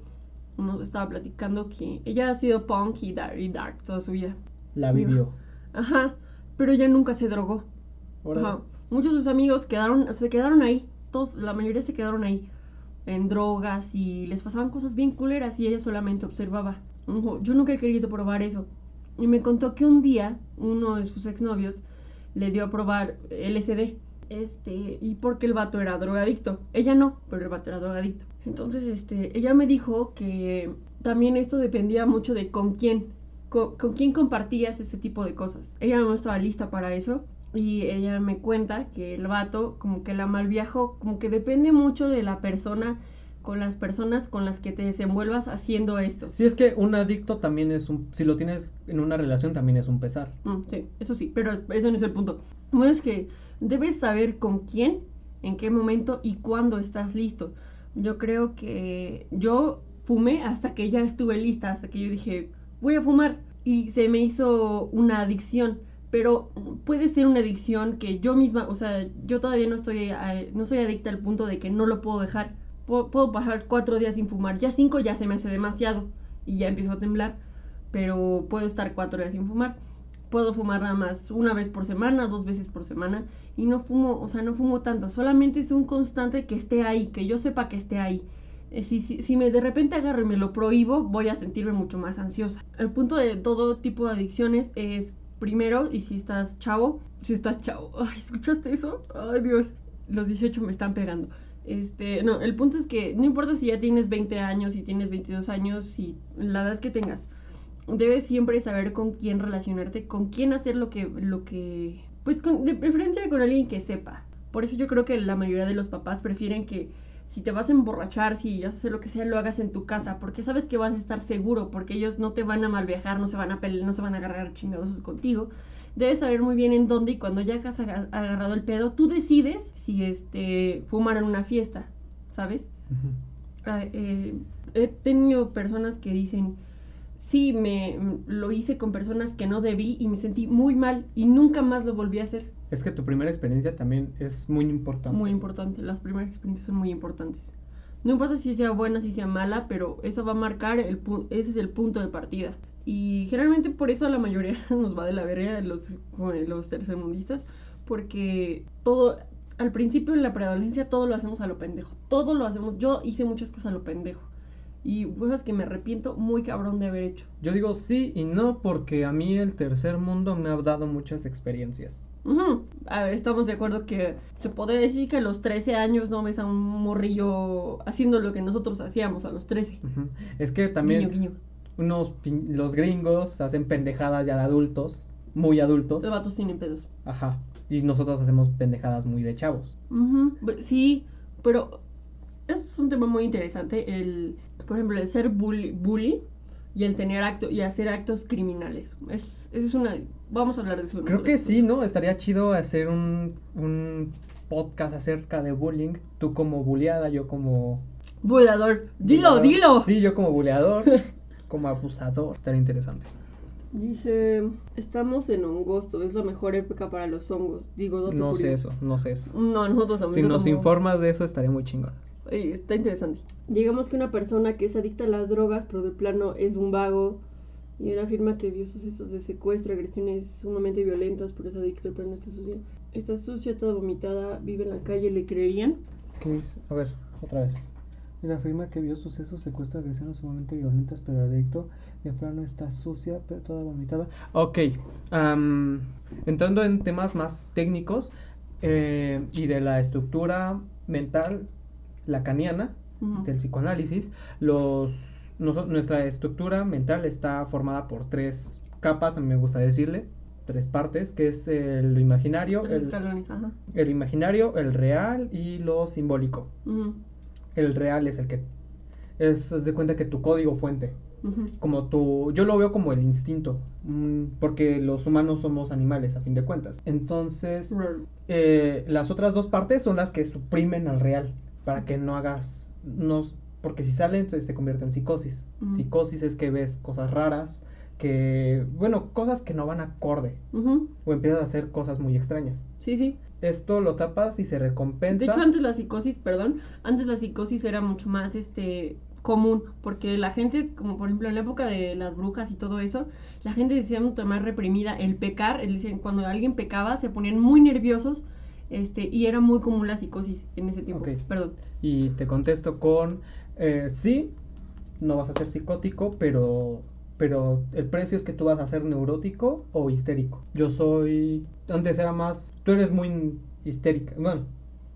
nos estaba platicando que ella ha sido punk y dark, y dark toda su vida. La vivió. Ajá, pero ella nunca se drogó. Ajá. Muchos de sus amigos quedaron, se quedaron ahí, todos, la mayoría se quedaron ahí, en drogas y les pasaban cosas bien culeras y ella solamente observaba. Yo nunca he querido probar eso. Y me contó que un día uno de sus exnovios le dio a probar LSD. Este, y porque el vato era drogadicto. Ella no, pero el vato era drogadicto. Entonces, este, ella me dijo que también esto dependía mucho de con quién, con, con quién compartías este tipo de cosas. Ella no estaba lista para eso. Y ella me cuenta que el vato como que la malviajó, como que depende mucho de la persona con las personas con las que te desenvuelvas haciendo esto. Si es que un adicto también es un... Si lo tienes en una relación también es un pesar. Mm, sí, eso sí, pero eso no es el punto. Bueno, es que debes saber con quién, en qué momento y cuándo estás listo. Yo creo que yo fumé hasta que ya estuve lista, hasta que yo dije, voy a fumar. Y se me hizo una adicción. Pero puede ser una adicción que yo misma, o sea, yo todavía no estoy, eh, no soy adicta al punto de que no lo puedo dejar. Puedo, puedo pasar cuatro días sin fumar. Ya cinco ya se me hace demasiado y ya empiezo a temblar. Pero puedo estar cuatro días sin fumar puedo fumar nada más una vez por semana, dos veces por semana y no fumo, o sea, no fumo tanto, solamente es un constante que esté ahí, que yo sepa que esté ahí. Eh, Si, si, si me de repente agarro y me lo prohíbo, voy a sentirme mucho más ansiosa. El punto de todo tipo de adicciones es, primero, y si estás chavo, si estás chavo, ay, ¿escuchaste eso? Ay, Dios, los 18 me están pegando. Este, no, el punto es que no importa si ya tienes 20 años, si tienes 22 años, si la edad que tengas, debes siempre saber con quién relacionarte, con quién hacer lo que, lo que, pues con, de preferencia con alguien que sepa. Por eso yo creo que la mayoría de los papás prefieren que si te vas a emborrachar, si vas a hacer lo que sea, lo hagas en tu casa, porque sabes que vas a estar seguro, porque ellos no te van a malviajar, no se van a pelear, no se van a agarrar chingados contigo. Debes saber muy bien en dónde y cuando ya has aga- agarrado el pedo, tú decides si este fumar en una fiesta, ¿sabes? Ah, eh, he tenido personas que dicen, sí, me m- lo hice con personas que no debí y me sentí muy mal y nunca más lo volví a hacer. Es que tu primera experiencia también es muy importante. Muy importante, las primeras experiencias son muy importantes. No importa si sea buena, si sea mala, pero eso va a marcar, el pu- ese es el punto de partida. Y generalmente por eso a la mayoría nos va de la verga los, los tercermundistas, porque todo, al principio en la preadolescencia todo lo hacemos a lo pendejo, todo lo hacemos, yo hice muchas cosas a lo pendejo. Y cosas que me arrepiento muy cabrón de haber hecho. Yo digo sí y no porque a mí el tercer mundo me ha dado muchas experiencias. Ujú. A ver, estamos de acuerdo que se puede decir que a los 13 años no ves a un morrillo haciendo lo que nosotros hacíamos a los 13. Ujú. Es que también Guiño, guiño. unos los gringos hacen pendejadas ya de adultos, muy adultos. Los vatos tienen pedos. Ajá. Y nosotros hacemos pendejadas muy de chavos. Ujú, bu- Sí, pero es un tema muy interesante. El, por ejemplo, el ser bully, bully y el tener acto y hacer actos criminales. Es, eso es una. Vamos a hablar de eso. Creo que sí, ¿no? Estaría chido hacer un, un podcast acerca de bullying. Tú como bulleada, yo como... Buleador. Dilo, buleador. dilo. Sí, yo como buleador. como abusador. Estaría interesante. Dice, estamos en hongosto, es la mejor época para los hongos. Digo, No sé eso, no sé eso. No, nosotros también. Si nos tampoco. informas de eso, estaría muy chingón. Oye, está interesante. Digamos que una persona que es adicta a las drogas, pero de plano es un vago, y él afirma que vio sucesos de secuestro, agresiones sumamente violentas, pero es adicto, de plano está sucia. Está sucia, toda vomitada, vive en la calle, ¿le creerían? A ver, otra vez. Él afirma que vio sucesos, secuestro, agresiones sumamente violentas, pero adicto. De plano está sucia, pero toda vomitada. Ok. am, entrando en temas más técnicos eh, y de la estructura mental lacaniana, Del psicoanálisis, los, nuestra estructura mental está formada por tres capas, a mí me gusta decirle, tres partes, que es el, imaginario, el, escalones, ajá. el imaginario, el real y lo simbólico. El real es el que es, de cuenta que tu código fuente, como tu, yo lo veo como el instinto, mm, porque los humanos somos animales a fin de cuentas. Entonces, eh, las otras dos partes son las que suprimen al real para que no hagas, no, porque si sale entonces se convierte en psicosis. Psicosis es que ves cosas raras, que, bueno, cosas que no van acorde, o empiezas a hacer cosas muy extrañas. Sí, sí. Esto lo tapas y se recompensa. De hecho, antes la psicosis, perdón, antes la psicosis era mucho más este común, porque la gente, como por ejemplo en la época de las brujas y todo eso, la gente decía mucho más reprimida el pecar, cuando alguien pecaba se ponían muy nerviosos, este, y era muy común la psicosis en ese tiempo. Perdón. Y te contesto con, eh, sí, no vas a ser psicótico, pero, pero el precio es que tú vas a ser neurótico o histérico. Yo soy, antes era más, tú eres muy histérica, bueno,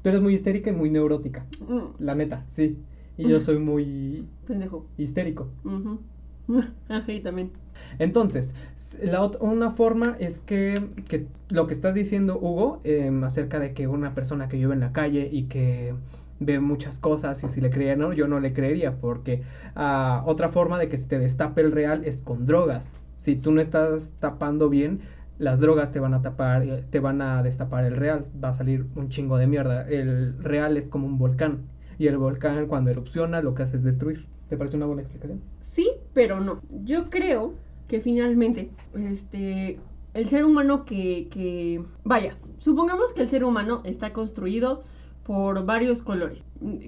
tú eres muy histérica y muy neurótica, Mm, la neta, sí. Y yo soy muy pendejo. histérico. Ajá, y también. Entonces, la una forma es que, que lo que estás diciendo, Hugo, em, acerca de que una persona que vive en la calle y que ve muchas cosas y si le creía no, yo no le creería porque ah, otra forma de que se te destape el real es con drogas. Si tú no estás tapando bien, las drogas te van a tapar, eh, te van a destapar el real, va a salir un chingo de mierda. El real es como un volcán y el volcán cuando erupciona lo que hace es destruir. ¿Te parece una buena explicación? Sí, pero no. Yo creo que finalmente, este, el ser humano que, que, vaya, supongamos que el ser humano está construido por varios colores,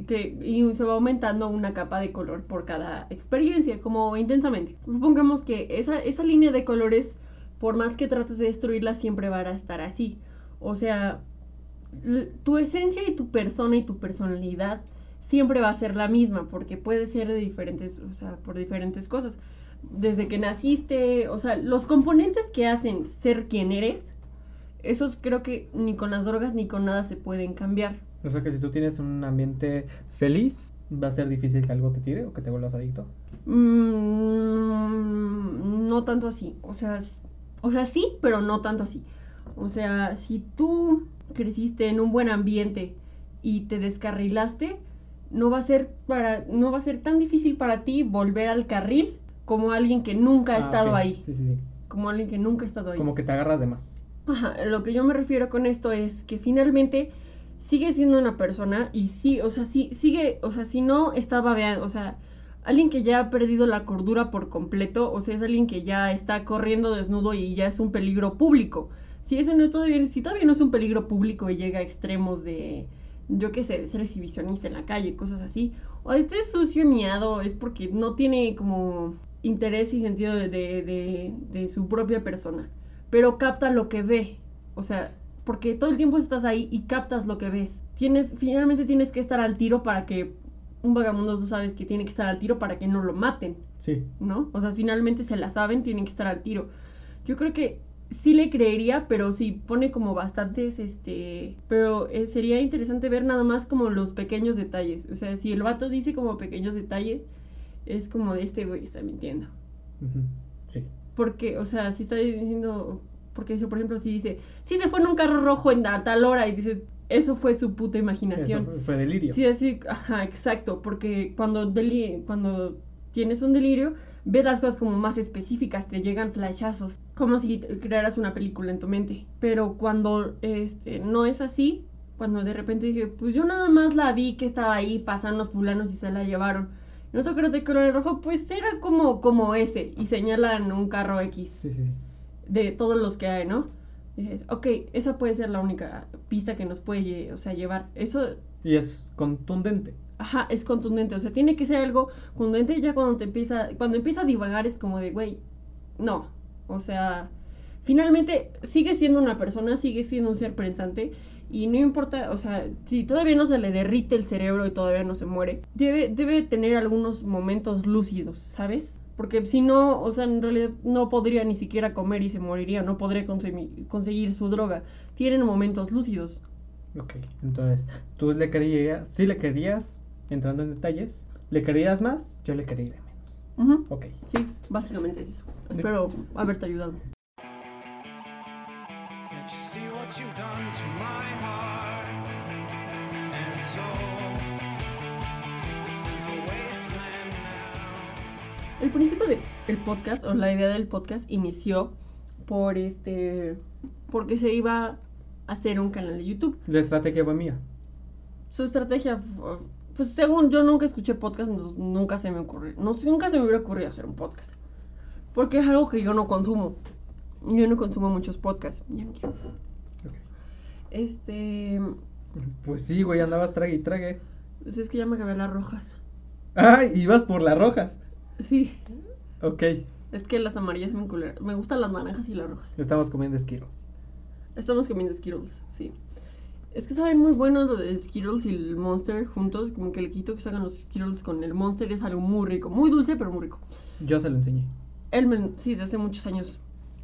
que, y se va aumentando una capa de color por cada experiencia, como intensamente. Supongamos que esa, esa línea de colores, por más que trates de destruirla, siempre va a estar así. O sea, tu esencia y tu persona y tu personalidad siempre va a ser la misma, porque puede ser de diferentes, o sea, por diferentes cosas. Desde que naciste, o sea, los componentes que hacen ser quien eres, esos creo que ni con las drogas ni con nada se pueden cambiar. O sea que si tú tienes un ambiente feliz, va a ser difícil que algo te tire o que te vuelvas adicto. Mm, no tanto así, o sea, o sea, sí, pero no tanto así. O sea, si tú creciste en un buen ambiente y te descarrilaste, no va a ser para no va a ser tan difícil para ti volver al carril como alguien que nunca ha Ah, estado ahí, Sí, sí, sí. como alguien que nunca ha estado ahí. Como que te agarras de más. Ajá, lo que yo me refiero con esto es que finalmente sigue siendo una persona y sí, o sea, sí, sigue, o sea, si no está babeando, o sea, alguien que ya ha perdido la cordura por completo, o sea, es alguien que ya está corriendo desnudo y ya es un peligro público. Si ese no todavía, si todavía no es un peligro público y llega a extremos de, yo qué sé, de ser exhibicionista en la calle, cosas así, o esté sucio y miado, es porque no tiene como interés y sentido de, de, de- de su propia persona pero capta lo que ve. O sea, porque todo el tiempo estás ahí y captas lo que ves. Tienes, finalmente tienes que estar al tiro para que un vagabundo tú sabes que tiene que estar al tiro para que no lo maten, Sí. ¿no? O sea, finalmente se la saben, tienen que estar al tiro. Yo creo que sí le creería, pero sí pone como bastantes, este, pero eh, sería interesante ver nada más como los pequeños detalles. O sea, si el vato dice como pequeños detalles, es como de este güey está mintiendo. Sí. Porque, o sea, si está diciendo, porque eso, por ejemplo, si dice, sí se fue en un carro rojo en a tal hora y dices, eso fue su puta imaginación. Eso fue- fue delirio. Sí, así, ajá, exacto, porque cuando, deli cuando tienes un delirio, ves las cosas como más específicas, te llegan flashazos, como si crearas una película en tu mente. Pero cuando este, no es así, cuando de repente dije, pues yo nada más la vi que estaba ahí, pasan los fulanos y se la llevaron. ¿No te acuerdas de color rojo? Pues era como, como ese, y señalan un carro X Sí, sí. de todos los que hay, ¿no? Dices, ok, esa puede ser la única pista que nos puede o sea, llevar. Eso, Y es contundente. ajá, es contundente, o sea, tiene que ser algo contundente ya cuando te empieza, cuando empieza a divagar es como de, güey, no, o sea, finalmente sigue siendo una persona, sigue siendo un ser pensante y no importa, o sea, si todavía no se le derrite el cerebro y todavía no se muere, debe, debe tener algunos momentos lúcidos, ¿sabes? Porque si no, o sea, en realidad no podría ni siquiera comer y se moriría, no podría conseguir su droga. Tienen momentos lúcidos. Ok, entonces, tú le querías, sí le querías, entrando en detalles, ¿le querías más? Yo le quería menos. Ujú. Ok. Sí, básicamente es eso. Espero haberte ayudado. What you've done to my heart and soul? This is a wasteland now. El principio del podcast, o la idea del podcast, inició por este. porque se iba a hacer un canal de YouTube. La estrategia fue mía. Su estrategia, pues según yo nunca escuché podcast, entonces nunca se me ocurrió, no, nunca se me hubiera ocurrido hacer un podcast. Porque es algo que yo no consumo. Yo no consumo muchos podcasts. Ya no quiero. Ok. Este. Pues sí, güey, andabas trague y trague. pues es que ya me acabé las rojas. ¡Ay! Ibas por las rojas. Sí. Ok. Es que las amarillas me enculeran. Me gustan las naranjas y las rojas. Estamos comiendo Skittles. Estamos comiendo Skittles, sí. Es que saben muy buenos los de Skittles y el Monster juntos. Como que el quito que sacan los Skittles con el Monster es algo muy rico. Muy dulce, pero muy rico. Yo se lo enseñé. Él, me, sí, desde hace muchos años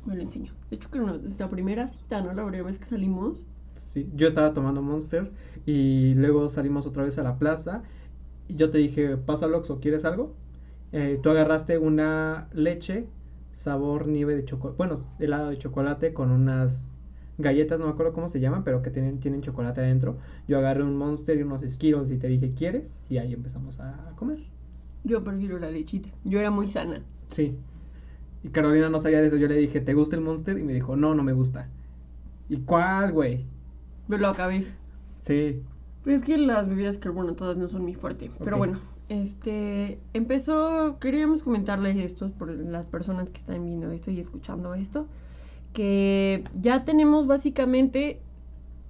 me lo enseñó. De hecho, creo que desde la primera cita, ¿no? La primera vez que salimos. Sí, yo estaba tomando Monster y luego salimos otra vez a la plaza y yo te dije, pasa al Oxxo, ¿quieres algo? Eh, tú agarraste una leche sabor nieve de chocolate, bueno, helado de chocolate con unas galletas, no me acuerdo cómo se llaman, pero que tienen, tienen chocolate adentro. Yo agarré un Monster y unos Skittles y te dije, ¿quieres? Y ahí empezamos a comer. Yo prefiero la lechita. Yo era muy sana. Sí. Y Carolina no sabía de eso. Yo le dije, ¿te gusta el Monster? Y me dijo, no, no me gusta. ¿Y cuál, güey? Pero lo acabé. Sí. Pues es que las bebidas carbonadas no son mi fuerte. Pero Ok. bueno, este empezó. Queríamos comentarles esto por las personas que están viendo esto y escuchando esto. Que ya tenemos básicamente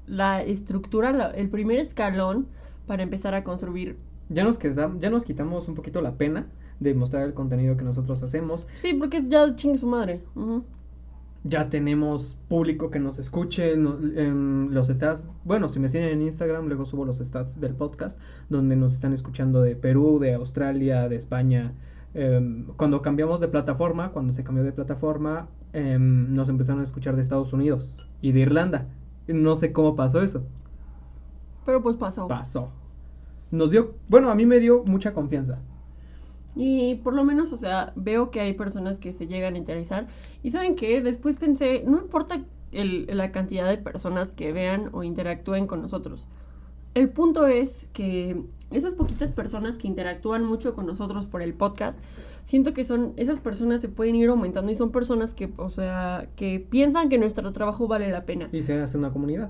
la estructura, la- el primer escalón para empezar a construir. Ya nos, quedam- ya nos quitamos un poquito la pena de mostrar el contenido que nosotros hacemos. Sí, porque es ya chingue su madre. Ujú. Ya tenemos público que nos escuche. no- em, los stats, bueno, si me siguen en Instagram, luego subo los stats del podcast, donde nos están escuchando de Perú, de Australia, de España. Em, cuando cambiamos de plataforma, cuando se cambió de plataforma, em, nos empezaron a escuchar de Estados Unidos y de Irlanda. No sé cómo pasó eso. Pero pues pasó. Pasó. Nos dio, bueno, a mí me dio mucha confianza. Y por lo menos, o sea, veo que hay personas que se llegan a interesar. Y saben que después pensé, no importa el- la cantidad de personas que vean o interactúen con nosotros. El punto es que esas poquitas personas que interactúan mucho con nosotros por el podcast, siento que son, esas personas se pueden ir aumentando y son personas que, o sea, que piensan que nuestro trabajo vale la pena. Y se hace una comunidad.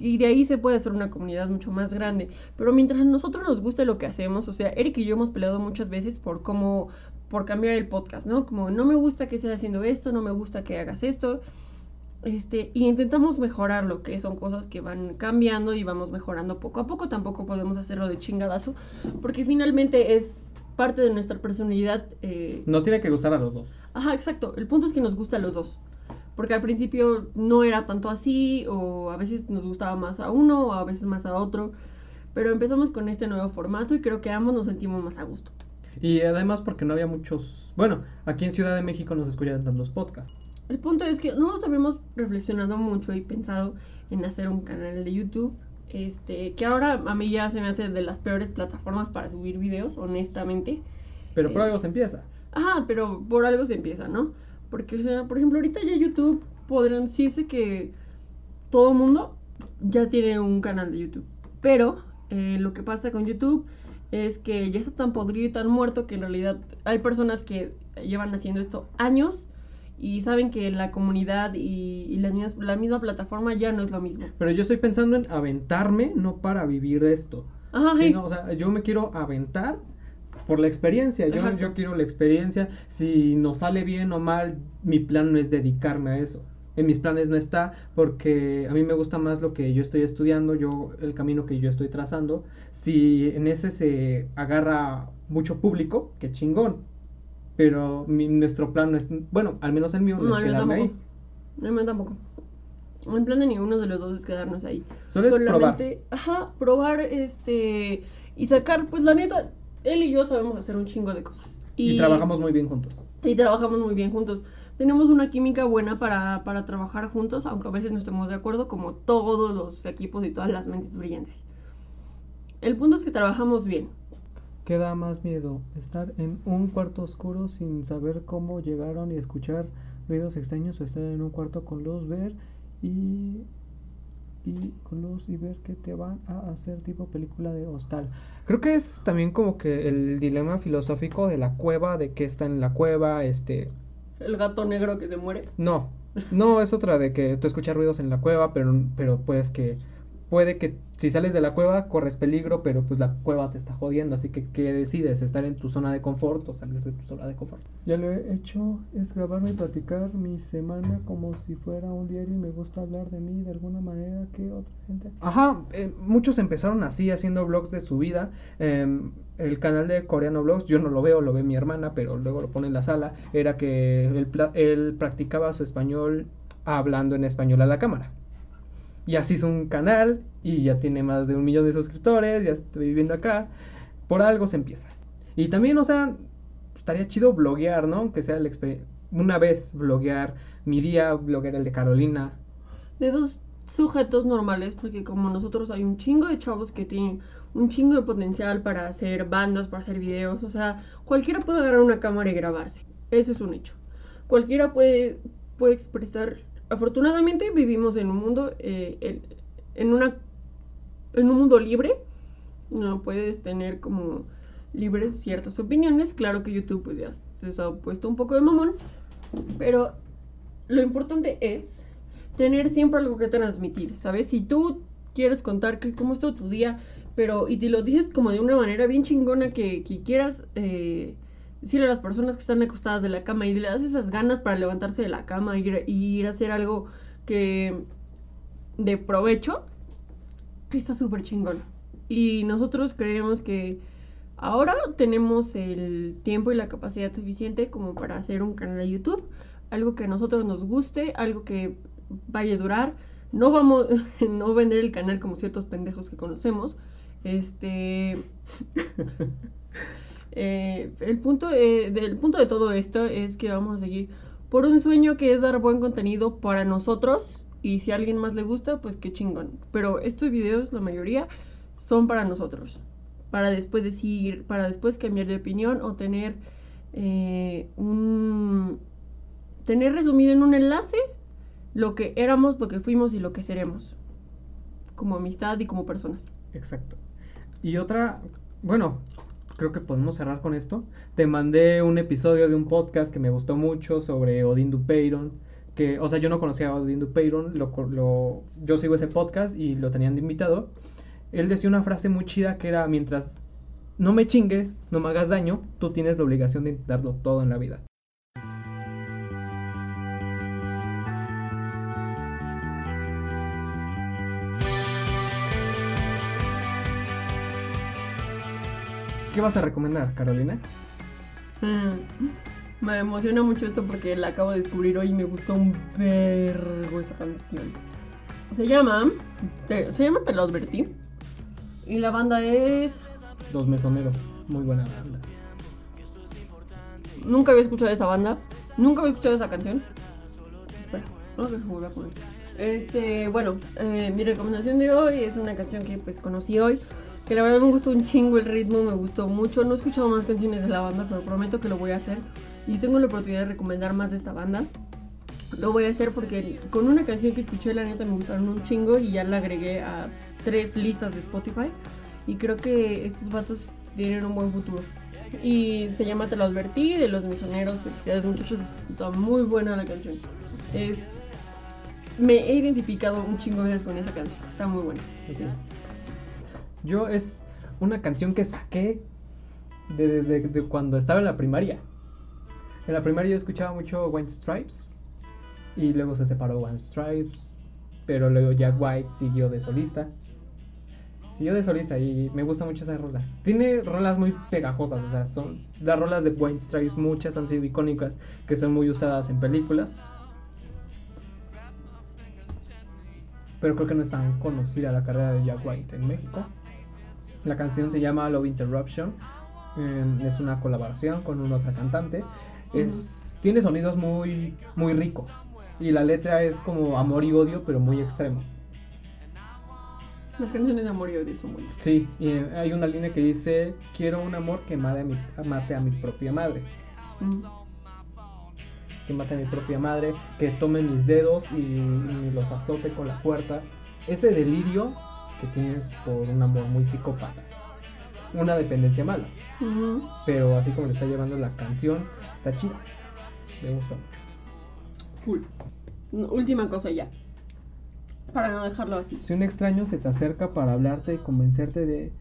Y de ahí se puede hacer una comunidad mucho más grande. Pero mientras a nosotros nos guste lo que hacemos, o sea, Eric y yo hemos peleado muchas veces por cómo, por cambiar el podcast, ¿no? Como no me gusta que estés haciendo esto, no me gusta que hagas esto. Este, y intentamos mejorarlo, que son cosas que van cambiando y vamos mejorando poco a poco. Tampoco podemos hacerlo de chingadazo, porque finalmente es parte de nuestra personalidad. eh, Nos tiene que gustar a los dos. Ajá, exacto. El punto es que nos gusta a los dos. Porque al principio no era tanto así, o a veces nos gustaba más a uno, o a veces más a otro. Pero empezamos con este nuevo formato y creo que ambos nos sentimos más a gusto. Y además porque no había muchos... Bueno, aquí en Ciudad de México nos escuchan tantos podcasts. El punto es que nosotros habíamos reflexionado mucho y pensado en hacer un canal de YouTube. Este, que ahora a mí ya se me hace de las peores plataformas para subir videos, honestamente. Pero por Eh. algo se empieza. Ajá, pero por algo se empieza, ¿no? Porque, o sea, por ejemplo, ahorita ya YouTube podrían decirse que todo mundo ya tiene un canal de YouTube. Pero eh, lo que pasa con YouTube es que ya está tan podrido y tan muerto que en realidad hay personas que llevan haciendo esto años y saben que la comunidad y, y las mismas- la misma plataforma ya no es lo mismo. Pero yo estoy pensando en aventarme, no para vivir de esto. Ajá, sí. sino, o sea, yo me quiero aventar por la experiencia. Yo, yo quiero la experiencia. Si nos sale bien o mal, mi plan no es dedicarme a eso. En mis planes no está porque a mí me gusta más lo que yo estoy estudiando, yo el camino que yo estoy trazando. Si en ese se agarra mucho público, qué chingón. Pero mi- nuestro plan no es, bueno, al menos el mío no, No, es el quedarme ahí. El mío tampoco. En plan de ninguno de los dos es quedarnos ahí. Solo es probar. Solamente, ajá, probar este y sacar, pues la neta, él y yo sabemos hacer un chingo de cosas. Y, trabajamos muy bien juntos. y trabajamos muy bien juntos. Tenemos una química buena para, para trabajar juntos, aunque a veces no estemos de acuerdo, como todos los equipos y todas las mentes brillantes. El punto es que trabajamos bien. ¿Qué da más miedo? ¿Estar en un cuarto oscuro sin saber cómo llegaron y escuchar ruidos extraños o estar en un cuarto con luz, ver y, y con luz y ver que te van a hacer tipo película de hostal? Creo que es también como que el dilema filosófico de la cueva, de que está en la cueva, este... El gato negro que se muere. No, no, es otra de que tú escuchas ruidos en la cueva, pero, pero puedes que... Puede que si sales de la cueva corres peligro, pero pues la cueva te está jodiendo, así que ¿qué decides? ¿Estar en tu zona de confort o salir de tu zona de confort? Ya lo he hecho, es grabarme y platicar mi semana como si fuera un diario y me gusta hablar de mí de alguna manera que otra gente... Ajá, eh, muchos empezaron así haciendo vlogs de su vida. em, el canal de Coreano Vlogs, yo no lo veo, lo ve mi hermana, pero luego lo pone en la sala, era que él, él practicaba su español hablando en español a la cámara. Y así hizo un canal y ya tiene más de un millón de suscriptores, ya estoy viviendo acá. Por algo se empieza. Y también, o sea, estaría chido bloguear, ¿no? Que sea una vez bloguear mi día, bloguear el de Carolina. de esos sujetos normales, porque como nosotros hay un chingo de chavos que tienen un chingo de potencial para hacer bandas, para hacer videos, o sea, cualquiera puede agarrar una cámara y grabarse, eso es un hecho. Cualquiera puede, puede expresar, afortunadamente vivimos en un mundo, eh, en una, en un mundo libre, no puedes tener como libres ciertas opiniones, claro que YouTube pues ya se ha puesto un poco de mamón, pero lo importante es tener siempre algo que transmitir, ¿sabes? Si tú quieres contar que, cómo estuvo tu día, pero y te lo dices como de una manera bien chingona que, que quieras eh, decirle a las personas que están acostadas de la cama y le das esas ganas para levantarse de la cama y ir, ir a hacer algo que de provecho, está súper chingón. Y nosotros creemos que ahora tenemos el tiempo y la capacidad suficiente como para hacer un canal de YouTube, algo que a nosotros nos guste, algo que vaya a durar. No vamos no vender el canal como ciertos pendejos que conocemos. Este eh, el punto eh, punto de todo esto es que vamos a seguir por un sueño que es dar buen contenido para nosotros y si a alguien más le gusta, pues qué chingón. Pero estos videos, la mayoría, son para nosotros. Para después decir, para después cambiar de opinión o tener eh, un... Tener resumido en un enlace lo que éramos, lo que fuimos y lo que seremos. Como amistad y como personas. Exacto. Y otra, bueno, creo que podemos cerrar con esto. Te mandé un episodio de un podcast que me gustó mucho sobre Odin Dupeyron. Que, o sea, yo no conocía a Odin Dupeyron, lo, lo, yo sigo ese podcast y lo tenían de invitado. Él decía una frase muy chida que era, mientras no me chingues, no me hagas daño, tú tienes la obligación de intentarlo todo en la vida. ¿Qué vas a recomendar, Carolina? Mm, Me emociona mucho esto porque la acabo de descubrir hoy y me gustó un vergo esa canción. Se llama. te- se llama Te lo advertí. Y la banda es. Los mesoneros, muy buena banda. Nunca había escuchado esa banda. Nunca había escuchado esa canción. Espera, no que se vuelva a poner. Este, bueno, eh, mi recomendación de hoy es una canción que pues conocí hoy. Que la verdad me gustó un chingo el ritmo, me gustó mucho. No he escuchado más canciones de la banda, pero prometo que lo voy a hacer. Y tengo la oportunidad de recomendar más de esta banda. Lo voy a hacer porque con una canción que escuché, la neta me gustaron un chingo y ya la agregué a tres listas de Spotify. Y creo que estos vatos tienen un buen futuro. Y se llama Te lo advertí de los misioneros. Felicidades muchachos, está muy buena la canción. Es- me he identificado un chingo veces con esa canción, está muy buena. Yo es una canción que saqué de- desde de cuando estaba en la primaria. En la primaria yo escuchaba mucho White Stripes y luego se separó White Stripes, pero luego Jack White siguió de solista. Siguió de solista y me gustan mucho esas rolas. Tiene rolas muy pegajosas, o sea, son las rolas de White Stripes, muchas han sido icónicas, que son muy usadas en películas. Pero creo que no es tan conocida la carrera de Jack White en México. La canción se llama Love Interruption. eh, es una colaboración con una otra cantante. Es, Tiene sonidos muy, muy ricos. Y la letra es como amor y odio, pero muy extremo. Las canciones de amor y odio son buenas. Sí, y eh, hay una línea que dice: Quiero un amor que mate a mi, mate a mi propia madre. Mm. Que mate a mi propia madre, que tome mis dedos y, y los azote con la puerta. Ese delirio que tienes por un amor muy psicópata. Una dependencia mala. Pero así como le está llevando la canción, está chida. Me gusta mucho. Última cosa ya. Para no dejarlo así. Si un extraño se te acerca para hablarte y convencerte de,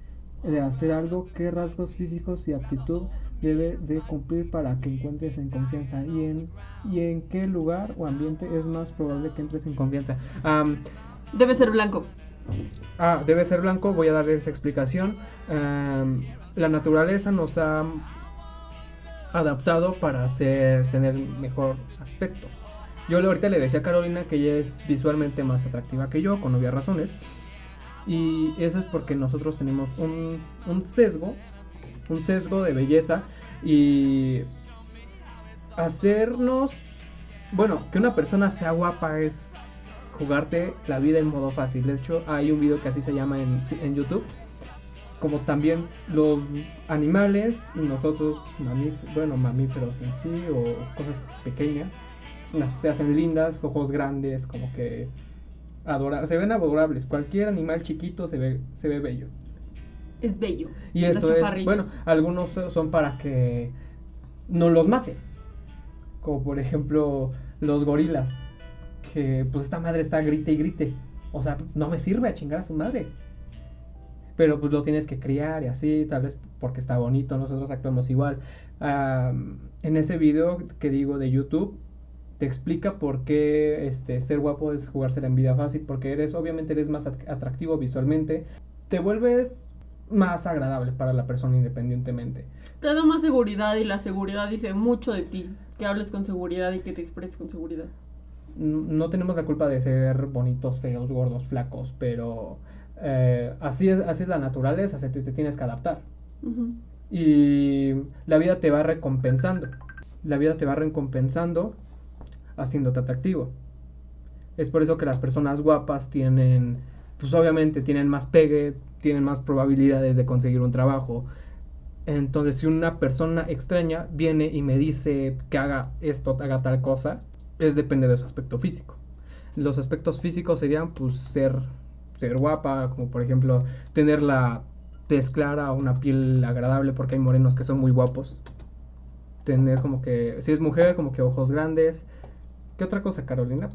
de hacer algo, ¿qué rasgos físicos y aptitud debe de cumplir para que encuentres en confianza? ¿Y en, y en qué lugar o ambiente es más probable que entres en confianza? Debe ser blanco. Ah, debe ser blanco, voy a darle esa explicación. Am, la naturaleza nos ha adaptado para hacer, tener mejor aspecto. Yo ahorita le decía a Carolina que ella es visualmente más atractiva que yo, con obvias razones. Y eso es porque nosotros tenemos un, un sesgo, un sesgo de belleza y hacernos, bueno, que una persona sea guapa es jugarte la vida en modo fácil. De hecho, hay un video que así se llama en, en YouTube. Como también los animales y nosotros, mamí, bueno, mamíferos en sí o cosas pequeñas, se hacen lindas, ojos grandes, como que adora se ven adorables. Cualquier animal chiquito se ve, se ve bello. Es bello. Y eso es, bueno, algunos so- son para que no los mate. Como por ejemplo los gorilas. Pues esta madre está grite y grite. O sea, no me sirve a chingar a su madre. Pero pues lo tienes que criar y así, tal vez porque está bonito, nosotros actuamos igual. Am, en ese video que digo de YouTube, te explica por qué este, ser guapo es jugársela en vida fácil, porque eres, obviamente eres más at- atractivo visualmente, te vuelves más agradable para la persona independientemente. Te da más seguridad y la seguridad dice mucho de ti. Que hables con seguridad y que te expreses con seguridad. No tenemos la culpa de ser bonitos, feos, gordos, flacos, pero eh, así, es, así es la naturaleza, se te, te tienes que adaptar. Y la vida te va recompensando. La vida te va recompensando haciéndote atractivo. Es por eso que las personas guapas tienen, pues obviamente tienen más pegue, tienen más probabilidades de conseguir un trabajo. Entonces, si una persona extraña viene y me dice que haga esto, haga tal cosa, es depende de su aspecto físico. Los aspectos físicos serían, pues, ser, ser guapa, como por ejemplo, tener la tez clara o una piel agradable, porque hay morenos que son muy guapos. Tener como que, si es mujer, como que ojos grandes. ¿Qué otra cosa, Carolina?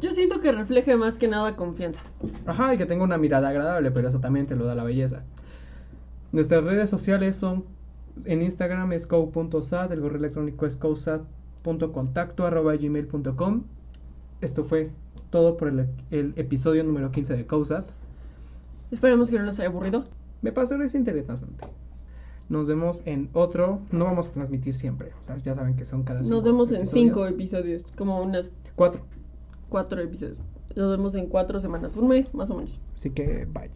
Yo siento que refleje más que nada confianza. Ajá, y que tenga una mirada agradable, pero eso también te lo da la belleza. Nuestras redes sociales son en Instagram es co.sat, el correo electrónico es co.sat.contacto arroba gmail.com. Esto fue todo por el, el episodio número 15 de COSAT. Esperemos que no les haya aburrido. Me pareció es interesante. Nos vemos en otro. No vamos a transmitir siempre. O sea, ya saben que son cada Nos vemos en cinco episodios, como unas Cuatro. cuatro episodios. Nos vemos en cuatro semanas, un mes más o menos. Así que bye.